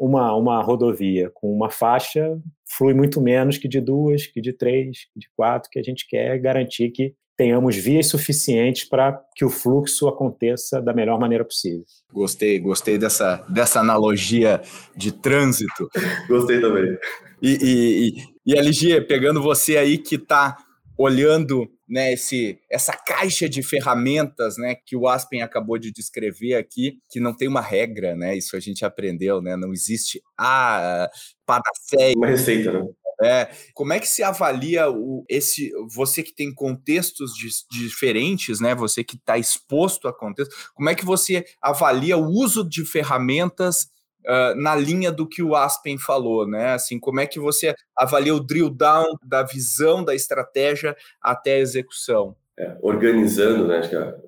uma, uma rodovia com uma faixa flui muito menos que de duas, que de três, que de quatro, que a gente quer garantir que tenhamos vias suficientes para que o fluxo aconteça da melhor maneira possível. Gostei, gostei dessa, dessa analogia de trânsito. Gostei também. E, e, e, e LG, pegando você aí que está olhando né, esse, essa caixa de ferramentas né, que o Aspen acabou de descrever aqui, que não tem uma regra, né? Isso a gente aprendeu, né? Não existe a panaceia. Uma receita, né? É, como é que se avalia o, esse você que tem contextos de, diferentes, né? Você que está exposto a contextos, como é que você avalia o uso de ferramentas uh, na linha do que o Aspen falou, né? Assim, como é que você avalia o drill down da visão da estratégia até a execução? É, organizando, né?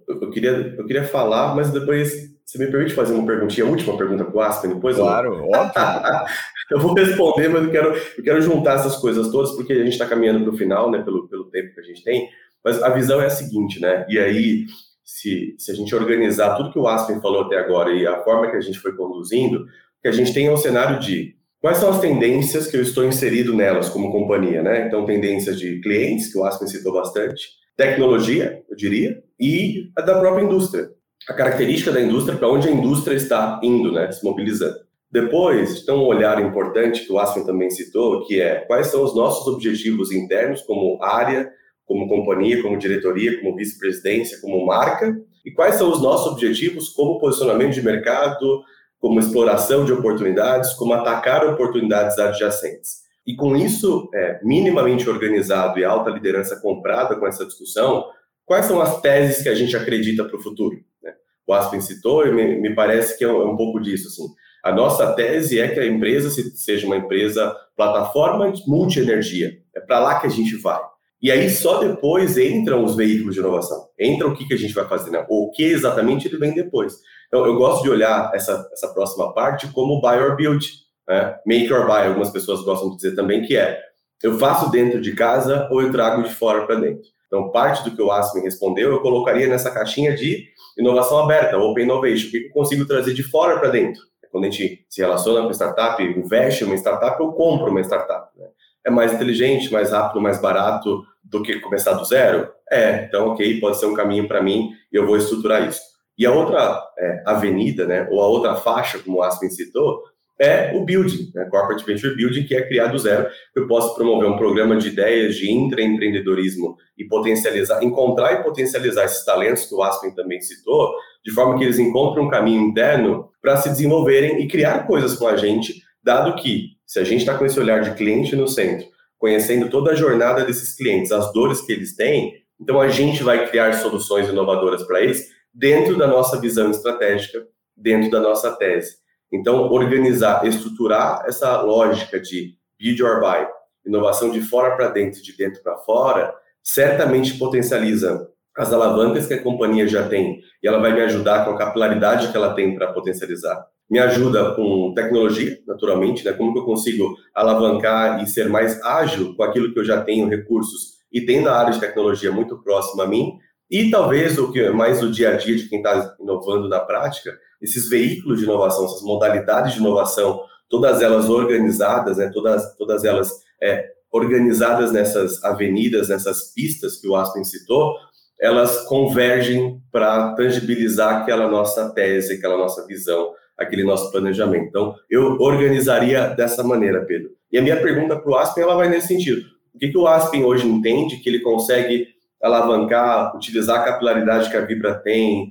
Eu, eu, queria, eu queria falar, mas depois você me permite fazer uma perguntinha, a última pergunta para o Aspen depois? Claro, (laughs) óbvio. eu vou responder, mas eu quero, eu quero juntar essas coisas todas, porque a gente está caminhando para o final, né, pelo, pelo tempo que a gente tem, mas a visão é a seguinte, né, e aí, se, se a gente organizar tudo que o Aspen falou até agora e a forma que a gente foi conduzindo, que a gente tem um cenário de quais são as tendências que eu estou inserido nelas como companhia, né, então tendências de clientes, que o Aspen citou bastante, tecnologia, eu diria, e a da própria indústria. A característica da indústria, para onde a indústria está indo, né, se mobilizando. Depois, tem um olhar importante que o Aspen também citou, que é quais são os nossos objetivos internos como área, como companhia, como diretoria, como vice-presidência, como marca, e quais são os nossos objetivos como posicionamento de mercado, como exploração de oportunidades, como atacar oportunidades adjacentes. E com isso é, minimamente organizado e alta liderança comprada com essa discussão, quais são as teses que a gente acredita para o futuro? Né? O Aspen citou e me, me parece que é um, é um, pouco disso. Assim. A nossa tese é que a empresa se, seja uma empresa plataforma multi-energia. É para lá que a gente vai. E aí só depois entram os veículos de inovação. Entra o que, que a gente vai fazer, né? O que exatamente ele vem depois. Então, eu gosto de olhar essa, essa próxima parte como buy or build, né? make or buy. Algumas pessoas gostam de dizer também que é eu faço dentro de casa ou eu trago de fora para dentro. Então, parte do que o Aspen respondeu, eu colocaria nessa caixinha de inovação aberta, Open Innovation. O que eu consigo trazer de fora para dentro? Quando a gente se relaciona com startup, investe em uma startup ou compra uma startup. Né? É mais inteligente, mais rápido, mais barato do que começar do zero? É, então, ok, pode ser um caminho para mim e eu vou estruturar isso. E a outra é, avenida, né, ou a outra faixa, como o Aspen citou, é o building, né? Corporate Venture Building, que é criar do zero. Eu posso promover um programa de ideias de intraempreendedorismo e potencializar, encontrar e potencializar esses talentos que o Aspen também citou, de forma que eles encontrem um caminho interno para se desenvolverem e criar coisas com a gente, dado que, se a gente está com esse olhar de cliente no centro, conhecendo toda a jornada desses clientes, as dores que eles têm, então a gente vai criar soluções inovadoras para eles dentro da nossa visão estratégica, dentro da nossa tese. Então, organizar, estruturar essa lógica de build or buy, inovação de fora para dentro, de dentro para fora, certamente potencializa as alavancas que a companhia já tem e ela vai me ajudar com a capilaridade que ela tem para potencializar. Me ajuda com tecnologia, naturalmente, né? Como que eu consigo alavancar e ser mais ágil com aquilo que eu já tenho recursos e tendo a área de tecnologia muito próxima a mim. E talvez o que é mais o dia a dia de quem está inovando na prática, esses veículos de inovação, essas modalidades de inovação, todas elas organizadas, né, todas, todas elas é, organizadas nessas avenidas, nessas pistas que o Aspen citou, elas convergem para tangibilizar aquela nossa tese, aquela nossa visão, aquele nosso planejamento. Então, eu organizaria dessa maneira, Pedro. E a minha pergunta para o Aspen ela vai nesse sentido. O que, que o Aspen hoje entende que ele consegue alavancar, utilizar a capilaridade que a Vibra tem,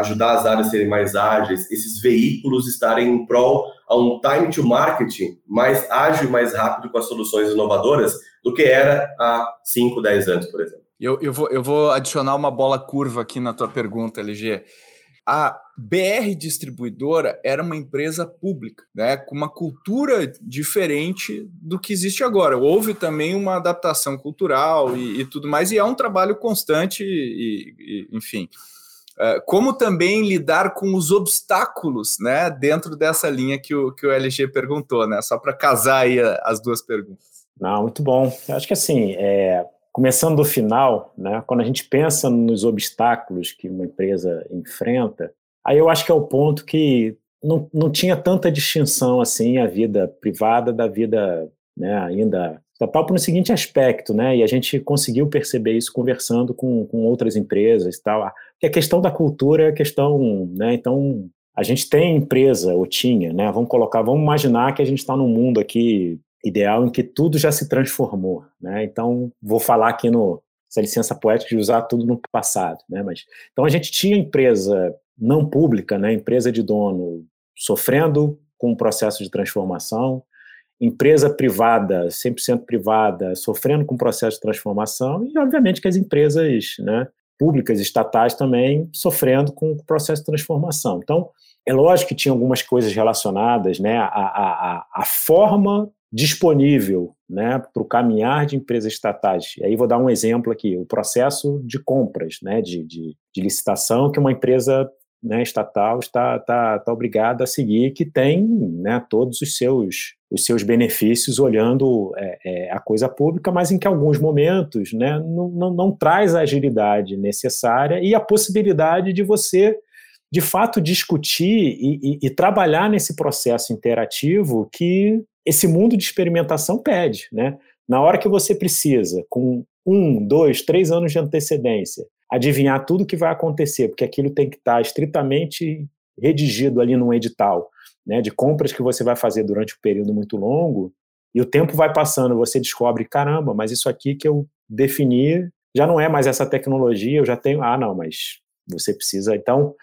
ajudar as áreas a serem mais ágeis, esses veículos estarem em prol a um time to marketing mais ágil e mais rápido com as soluções inovadoras do que era há 5, 10 anos, por exemplo. Eu, eu, vou, eu vou adicionar uma bola curva aqui na tua pergunta, LG. A BR Distribuidora era uma empresa pública, né, com uma cultura diferente do que existe agora. Houve também uma adaptação cultural e, e tudo mais, e é um trabalho constante, e, e enfim. Uh, como também lidar com os obstáculos, né, dentro dessa linha que o, que o LG perguntou, né, só para casar aí as duas perguntas. Não, muito bom. Eu acho que assim, é, começando do final, né, quando a gente pensa nos obstáculos que uma empresa enfrenta, aí eu acho que é o ponto que não, não tinha tanta distinção assim a vida privada da vida né, ainda da própria no seguinte aspecto, né? E a gente conseguiu perceber isso conversando com, com outras empresas e tal. Que a questão da cultura é a questão, né? Então a gente tem empresa ou tinha, né? Vamos colocar, vamos imaginar que a gente está num mundo aqui ideal em que tudo já se transformou, né? Então vou falar aqui no essa licença poética de usar tudo no passado, né? Mas então a gente tinha empresa não pública, né? Empresa de dono sofrendo com o processo de transformação empresa privada, 100% privada, sofrendo com o processo de transformação, e obviamente que as empresas né, públicas, estatais também, sofrendo com o processo de transformação. Então, é lógico que tinha algumas coisas relacionadas né, à, forma disponível né, para o caminhar de empresas estatais. E aí vou dar um exemplo aqui, o processo de compras, né, de, de, de licitação que uma empresa né, estatal está, está, está obrigada a seguir, que tem né, todos os seus, os seus benefícios olhando é, é, a coisa pública, mas em que alguns momentos né, não, não, não traz a agilidade necessária e a possibilidade de você de fato discutir e, e, e, trabalhar nesse processo interativo que esse mundo de experimentação pede, né? Na hora que você precisa, com um, dois, três anos de antecedência, adivinhar tudo que vai acontecer, porque aquilo tem que estar estritamente redigido ali num edital, né, de compras que você vai fazer durante um período muito longo, e o tempo vai passando, você descobre, caramba, mas isso aqui que eu defini já não é mais essa tecnologia, eu já tenho, ah, não, mas você precisa, então,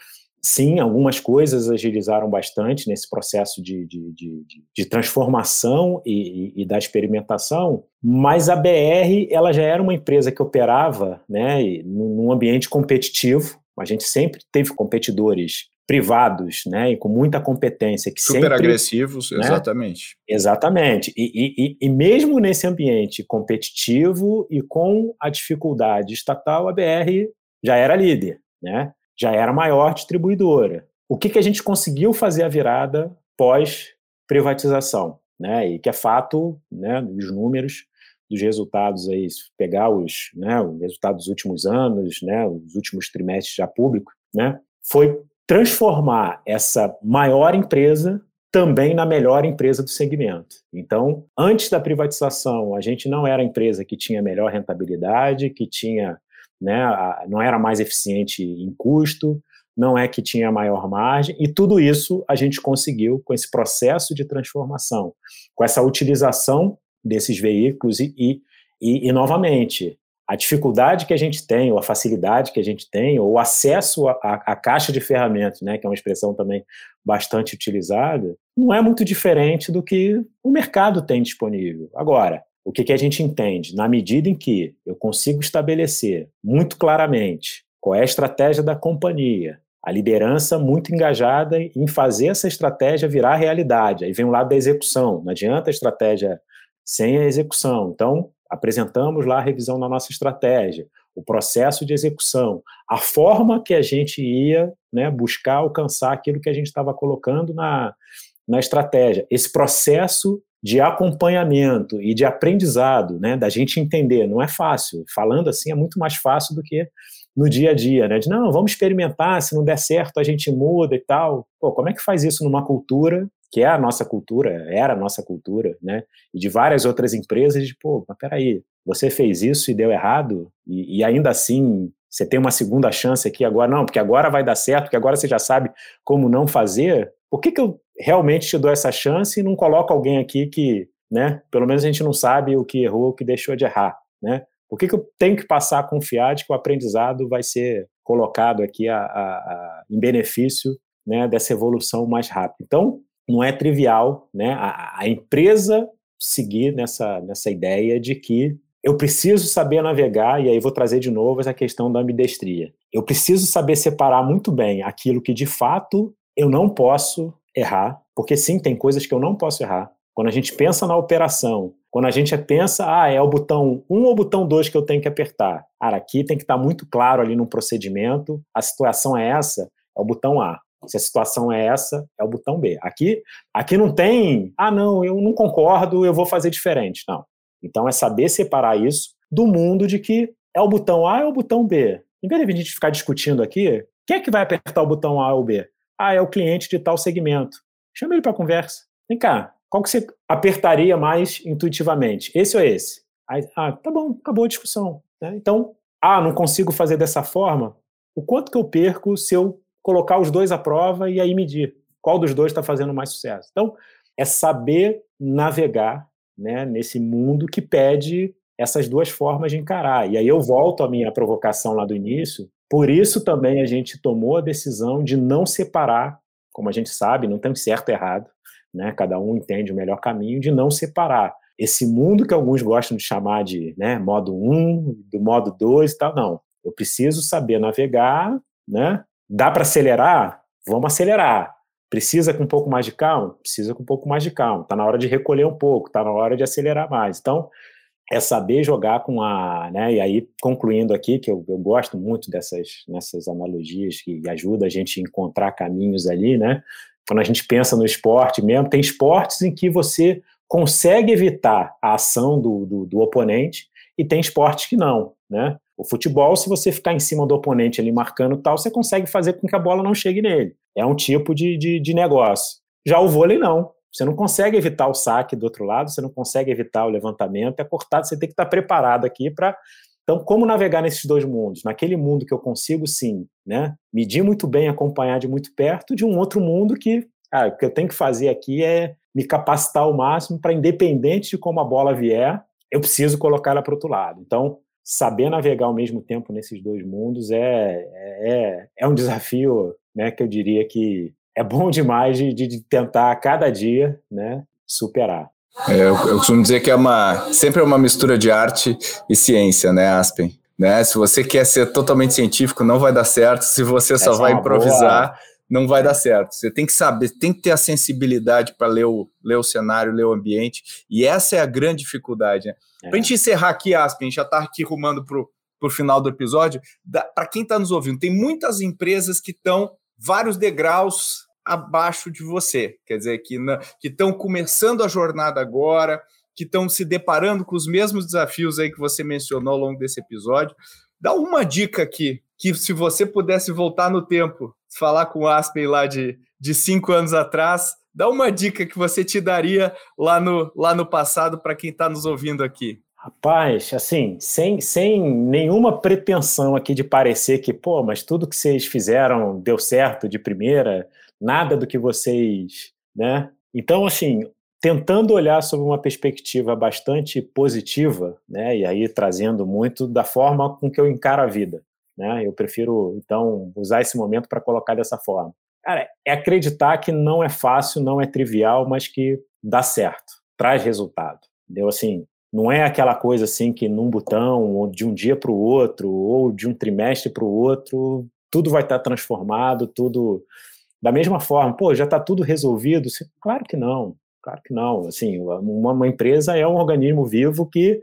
sim, algumas coisas agilizaram bastante nesse processo de, de, de, de transformação e, e, e, da experimentação, mas a BR ela já era uma empresa que operava né, num ambiente competitivo. A gente sempre teve competidores privados, né, e com muita competência que super sempre, agressivos, né, exatamente. Exatamente. E, e, e mesmo nesse ambiente competitivo e com a dificuldade estatal, a BR já era líder, né? Já era a maior distribuidora. O que, que a gente conseguiu fazer a virada pós-privatização? Né? E que é fato, né, dos números, dos resultados aí, se pegar os, né, os resultados dos últimos anos, né, os últimos trimestres já públicos, né, foi transformar essa maior empresa também na melhor empresa do segmento. Então, antes da privatização, a gente não era a empresa que tinha melhor rentabilidade, que tinha né, não era mais eficiente em custo, não é que tinha maior margem, e tudo isso a gente conseguiu com esse processo de transformação, com essa utilização desses veículos e, e, e, e novamente, a dificuldade que a gente tem, ou a facilidade que a gente tem, ou o acesso à caixa de ferramentas, né, que é uma expressão também bastante utilizada, não é muito diferente do que o mercado tem disponível. Agora, o que, que a gente entende? Na medida em que eu consigo estabelecer muito claramente qual é a estratégia da companhia, a liderança muito engajada em fazer essa estratégia virar realidade. Aí vem o lado da execução. Não adianta a estratégia sem a execução. Então, apresentamos lá a revisão da nossa estratégia, o processo de execução, a forma que a gente ia né, buscar alcançar aquilo que a gente estava colocando na, na estratégia. Esse processo de acompanhamento e de aprendizado, né, da gente entender. Não é fácil. Falando assim é muito mais fácil do que no dia a dia, né? De não, vamos experimentar, se não der certo a gente muda e tal. Pô, como é que faz isso numa cultura que é a nossa cultura, era a nossa cultura, né? E de várias outras empresas, de, pô, mas peraí, você fez isso e deu errado, e, e ainda assim você tem uma segunda chance aqui agora, não, porque agora vai dar certo, porque agora você já sabe como não fazer. Por que, que eu realmente te dou essa chance e não coloco alguém aqui que, né, pelo menos a gente não sabe o que errou, o que deixou de errar, né? Por que, que eu tenho que passar a confiar de que o aprendizado vai ser colocado aqui a, a, a, em benefício né, dessa evolução mais rápida? Então, não é trivial né, a, a empresa seguir nessa, nessa ideia de que eu preciso saber navegar, e aí vou trazer de novo essa questão da ambidestria. Eu preciso saber separar muito bem aquilo que de fato eu não posso errar, porque sim, tem coisas que eu não posso errar. Quando a gente pensa na operação, quando a gente pensa, ah, é o botão 1 ou o botão 2 que eu tenho que apertar. Cara, aqui tem que estar muito claro ali no procedimento, a situação é essa, é o botão A. Se a situação é essa, é o botão B. Aqui, aqui não tem, ah, não, eu não concordo, eu vou fazer diferente. Não. Então é saber separar isso do mundo de que é o botão A ou o botão B. Em vez de a gente ficar discutindo aqui, quem é que vai apertar o botão A ou B? Ah, é o cliente de tal segmento. Chama ele para conversa. Vem cá, qual que você apertaria mais intuitivamente? Esse ou esse? Aí, ah, tá bom, acabou a discussão. Né? Então, ah, não consigo fazer dessa forma. O quanto que eu perco se eu colocar os dois à prova e aí medir qual dos dois está fazendo mais sucesso? Então, é saber navegar né, nesse mundo que pede essas duas formas de encarar. E aí eu volto à minha provocação lá do início, por isso também a gente tomou a decisão de não separar, como a gente sabe, não tem certo e errado, né? Cada um entende o melhor caminho de não separar esse mundo que alguns gostam de chamar de né, modo 1, do modo 2 e tal. Não, eu preciso saber navegar, né? Dá para acelerar? Vamos acelerar. Precisa com um pouco mais de calma? Precisa com um pouco mais de calma. Está na hora de recolher um pouco, está na hora de acelerar mais. Então, é saber jogar com a, né, e aí concluindo aqui, que eu, eu gosto muito dessas, nessas analogias que ajudam a gente a encontrar caminhos ali, né, quando a gente pensa no esporte mesmo, tem esportes em que você consegue evitar a ação do, do, do oponente e tem esportes que não, né, o futebol, se você ficar em cima do oponente ali marcando tal, você consegue fazer com que a bola não chegue nele. É um tipo de, de, de negócio. Já o vôlei, não. Você não consegue evitar o saque do outro lado, você não consegue evitar o levantamento, é cortado, você tem que estar preparado aqui para. Então, como navegar nesses dois mundos? Naquele mundo que eu consigo, sim, né, medir muito bem, acompanhar de muito perto, de um outro mundo que ah, o que eu tenho que fazer aqui é me capacitar ao máximo para, independente de como a bola vier, eu preciso colocar ela para outro lado. Então, saber navegar ao mesmo tempo nesses dois mundos é, é, é um desafio né, que eu diria que é bom demais de, de tentar a cada dia né, superar. É, eu, eu, costumo dizer que é uma sempre é uma mistura de arte e ciência, né, Aspen? Né? Se você quer ser totalmente científico, não vai dar certo. Se você só Essa vai é improvisar, boa. não vai dar certo. Você tem que saber, tem que ter a sensibilidade para ler o, ler o cenário, ler o ambiente. E essa é a grande dificuldade. Né? É. Para a gente encerrar aqui, Aspen, já está aqui rumando para o final do episódio. Para quem está nos ouvindo, tem muitas empresas que estão vários degraus abaixo de você, quer dizer, que estão começando a jornada agora, que estão se deparando com os mesmos desafios aí que você mencionou ao longo desse episódio. Dá uma dica aqui, que se você pudesse voltar no tempo, falar com o Aspen lá de, de cinco anos atrás, dá uma dica que você te daria lá no, lá no passado para quem está nos ouvindo aqui. Rapaz, assim, sem, sem nenhuma pretensão aqui de parecer que, pô, mas tudo que vocês fizeram deu certo de primeira, nada do que vocês, né? Então, assim, tentando olhar sob uma perspectiva bastante positiva, né? E aí trazendo muito da forma com que eu encaro a vida, né? Eu prefiro, então, usar esse momento para colocar dessa forma. Cara, é acreditar que não é fácil, não é trivial, mas que dá certo, traz resultado. Entendeu? Assim, não é aquela coisa assim que num botão, ou de um dia para o outro, ou de um trimestre para o outro, tudo vai estar tá transformado, tudo da mesma forma. Pô, já está tudo resolvido? Claro que não, claro que não. Assim, uma, uma empresa é um organismo vivo que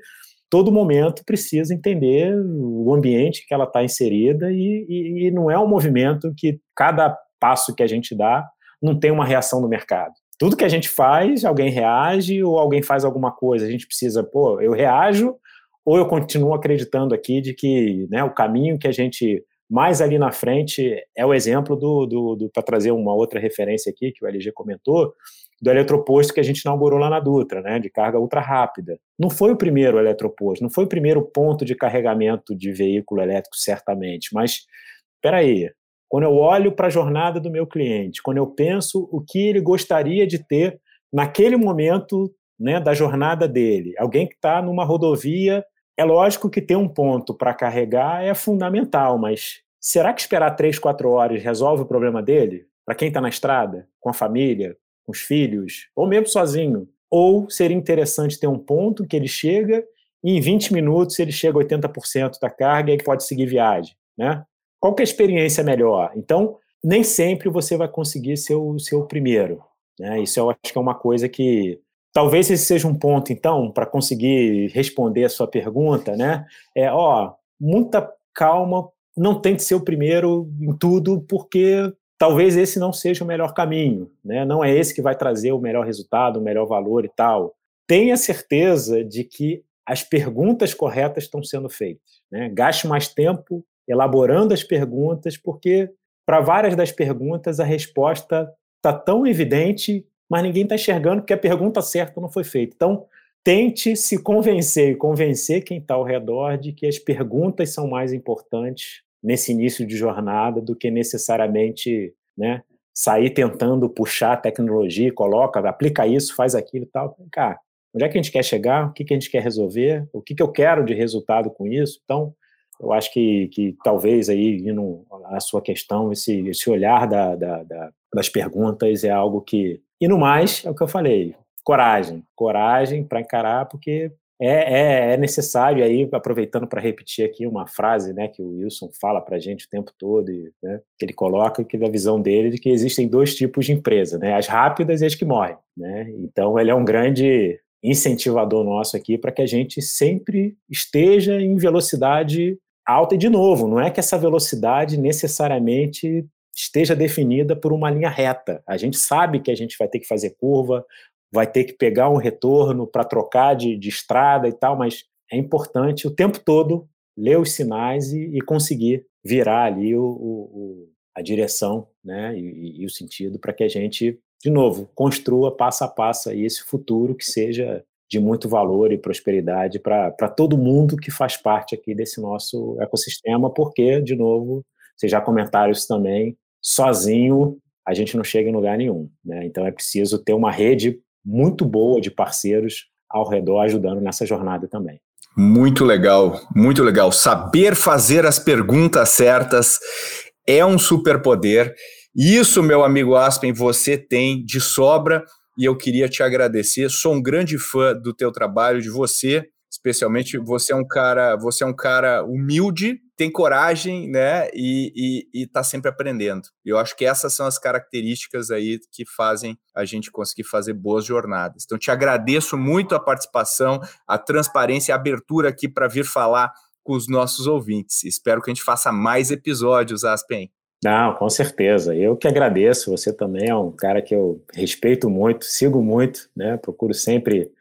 todo momento precisa entender o ambiente que ela está inserida e, e, e não é um movimento que cada passo que a gente dá não tem uma reação do mercado tudo que a gente faz, alguém reage ou alguém faz alguma coisa. A gente precisa, pô, eu reajo ou eu continuo acreditando aqui de que né, o caminho que a gente mais ali na frente é o exemplo do, do, do para trazer uma outra referência aqui que o LG comentou, do eletroposto que a gente inaugurou lá na Dutra, né, de carga ultra rápida. Não foi o primeiro eletroposto, não foi o primeiro ponto de carregamento de veículo elétrico, certamente, mas espera aí, quando eu olho para a jornada do meu cliente, quando eu penso o que ele gostaria de ter naquele momento né, da jornada dele, alguém que está numa rodovia, é lógico que ter um ponto para carregar é fundamental, mas será que esperar três, quatro horas resolve o problema dele? Para quem está na estrada, com a família, com os filhos, ou mesmo sozinho? Ou seria interessante ter um ponto que ele chega e em 20 minutos ele chega a 80% da carga e pode seguir viagem, né? Qual que é a experiência melhor? Então, nem sempre você vai conseguir ser o seu primeiro. Né? Isso eu acho que é uma coisa que talvez esse seja um ponto, então, para conseguir responder a sua pergunta, né? É, ó, muita calma, não tente ser o primeiro em tudo, porque talvez esse não seja o melhor caminho, né? Não é esse que vai trazer o melhor resultado, o melhor valor e tal. Tenha certeza de que as perguntas corretas estão sendo feitas. Né? Gaste mais tempo elaborando as perguntas, porque para várias das perguntas a resposta está tão evidente, mas ninguém está enxergando que a pergunta certa não foi feita. Então, tente se convencer e convencer quem está ao redor de que as perguntas são mais importantes nesse início de jornada do que necessariamente né, sair tentando puxar a tecnologia, coloca, aplica isso, faz aquilo e tal. Cara, onde é que a gente quer chegar? O que, que a gente quer resolver? O que, que eu quero de resultado com isso? Então, eu acho que, que talvez aí, indo à sua questão, esse, esse olhar da, da, da, das perguntas é algo que E no mais, é o que eu falei, coragem, coragem para encarar, porque é, é, é, necessário aí, aproveitando para repetir aqui uma frase né, que o Wilson fala para a gente o tempo todo, e, né, que ele coloca que da visão dele de que existem dois tipos de empresa, né, as rápidas e as que morrem. Né? Então ele é um grande incentivador nosso aqui para que a gente sempre esteja em velocidade alta e de novo, não é que essa velocidade necessariamente esteja definida por uma linha reta. A gente sabe que a gente vai ter que fazer curva, vai ter que pegar um retorno para trocar de, de, estrada e tal, mas é importante o tempo todo ler os sinais e, e conseguir virar ali o, o, a direção né, e, e o sentido para que a gente, de novo, construa passo a passo aí esse futuro que seja de muito valor e prosperidade para todo mundo que faz parte aqui desse nosso ecossistema, porque, de novo, vocês já comentaram isso também, sozinho a gente não chega em lugar nenhum. Né? Então é preciso ter uma rede muito boa de parceiros ao redor ajudando nessa jornada também. Muito legal, muito legal. Saber fazer as perguntas certas é um superpoder. Isso, meu amigo Aspen, você tem de sobra e eu queria te agradecer. Sou um grande fã do teu trabalho, de você, especialmente você é um cara, você é um cara humilde, tem coragem, né? E, e, e tá sempre aprendendo. Eu acho que essas são as características aí que fazem a gente conseguir fazer boas jornadas. Então, te agradeço muito a participação, a transparência, a abertura aqui para vir falar com os nossos ouvintes. Espero que a gente faça mais episódios, Aspen. Não, com certeza. Eu que agradeço. Você também é um cara que eu respeito muito, sigo muito, né? Procuro sempre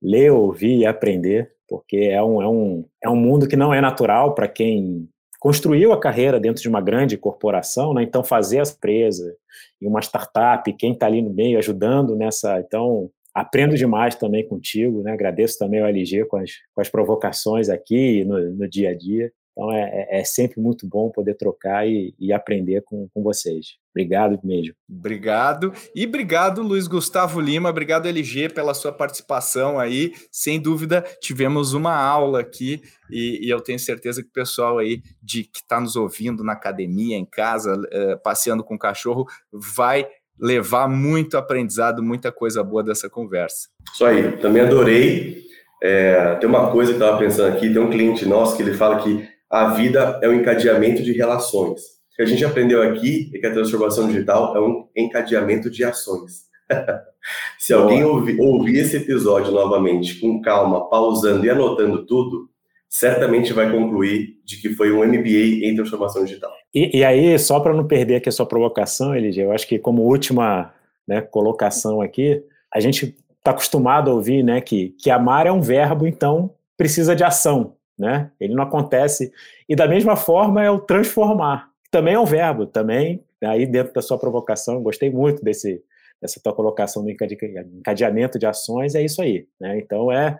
ler, ouvir e aprender porque é um, é um, é um mundo que não é natural para quem construiu a carreira dentro de uma grande corporação, né? então fazer as empresa e uma startup, quem está ali no meio ajudando nessa, então aprendo demais também contigo, né? agradeço também ao LG com as, com as provocações aqui no, no dia a dia, então é, é, é, sempre muito bom poder trocar e, e, aprender com, com vocês. Obrigado mesmo. Obrigado. E obrigado, Luiz Gustavo Lima. Obrigado, LG, pela sua participação aí. Sem dúvida, tivemos uma aula aqui e, e eu tenho certeza que o pessoal aí de que está nos ouvindo na academia, em casa, uh, passeando com o cachorro, vai levar muito aprendizado, muita coisa boa dessa conversa. Isso aí. Também adorei. É, tem uma coisa que eu estava pensando aqui, tem um cliente nosso que ele fala que a vida é um encadeamento de relações. O que a gente aprendeu aqui é que a transformação digital é um encadeamento de ações. (laughs) Se alguém ouvir, ouvir esse episódio novamente, com calma, pausando e anotando tudo, certamente vai concluir de que foi um MBA em transformação digital. E, e aí, só para não perder aqui a sua provocação, Elige, eu acho que como última né, colocação aqui, a gente está acostumado a ouvir né, que, que amar é um verbo, então precisa de ação né? Ele não acontece. E da mesma forma é o transformar, que também é um verbo, também aí dentro da sua provocação, gostei muito desse dessa tua colocação do encadeamento de ações, é isso aí, né? Então é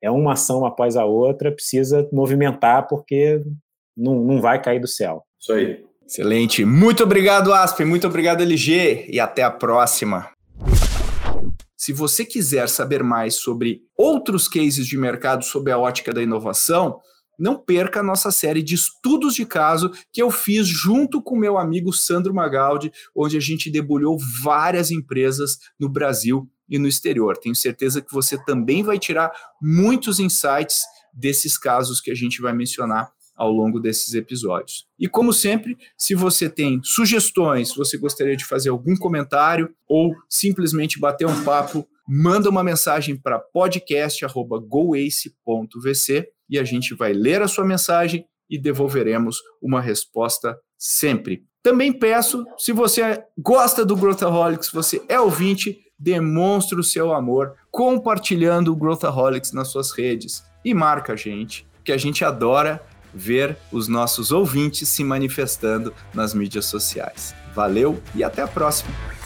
é uma ação após a outra, precisa movimentar porque não, não vai cair do céu. Isso aí. Excelente. Muito obrigado, Aspen. Muito obrigado, LG. E até a próxima. Se você quiser saber mais sobre outros cases de mercado sob a ótica da inovação, não perca a nossa série de estudos de caso que eu fiz junto com meu amigo Sandro Magaldi, onde a gente debulhou várias empresas no Brasil e no exterior. Tenho certeza que você também vai tirar muitos insights desses casos que a gente vai mencionar ao longo desses episódios. E como sempre, se você tem sugestões, se você gostaria de fazer algum comentário ou simplesmente bater um papo, manda uma mensagem para podcast@goace.vc e a gente vai ler a sua mensagem e devolveremos uma resposta sempre. Também peço, se você gosta do Growthaholics, você é ouvinte, demonstre o seu amor compartilhando o Growthaholics nas suas redes e marca a gente, que a gente adora ver os nossos ouvintes se manifestando nas mídias sociais. Valeu e até a próxima!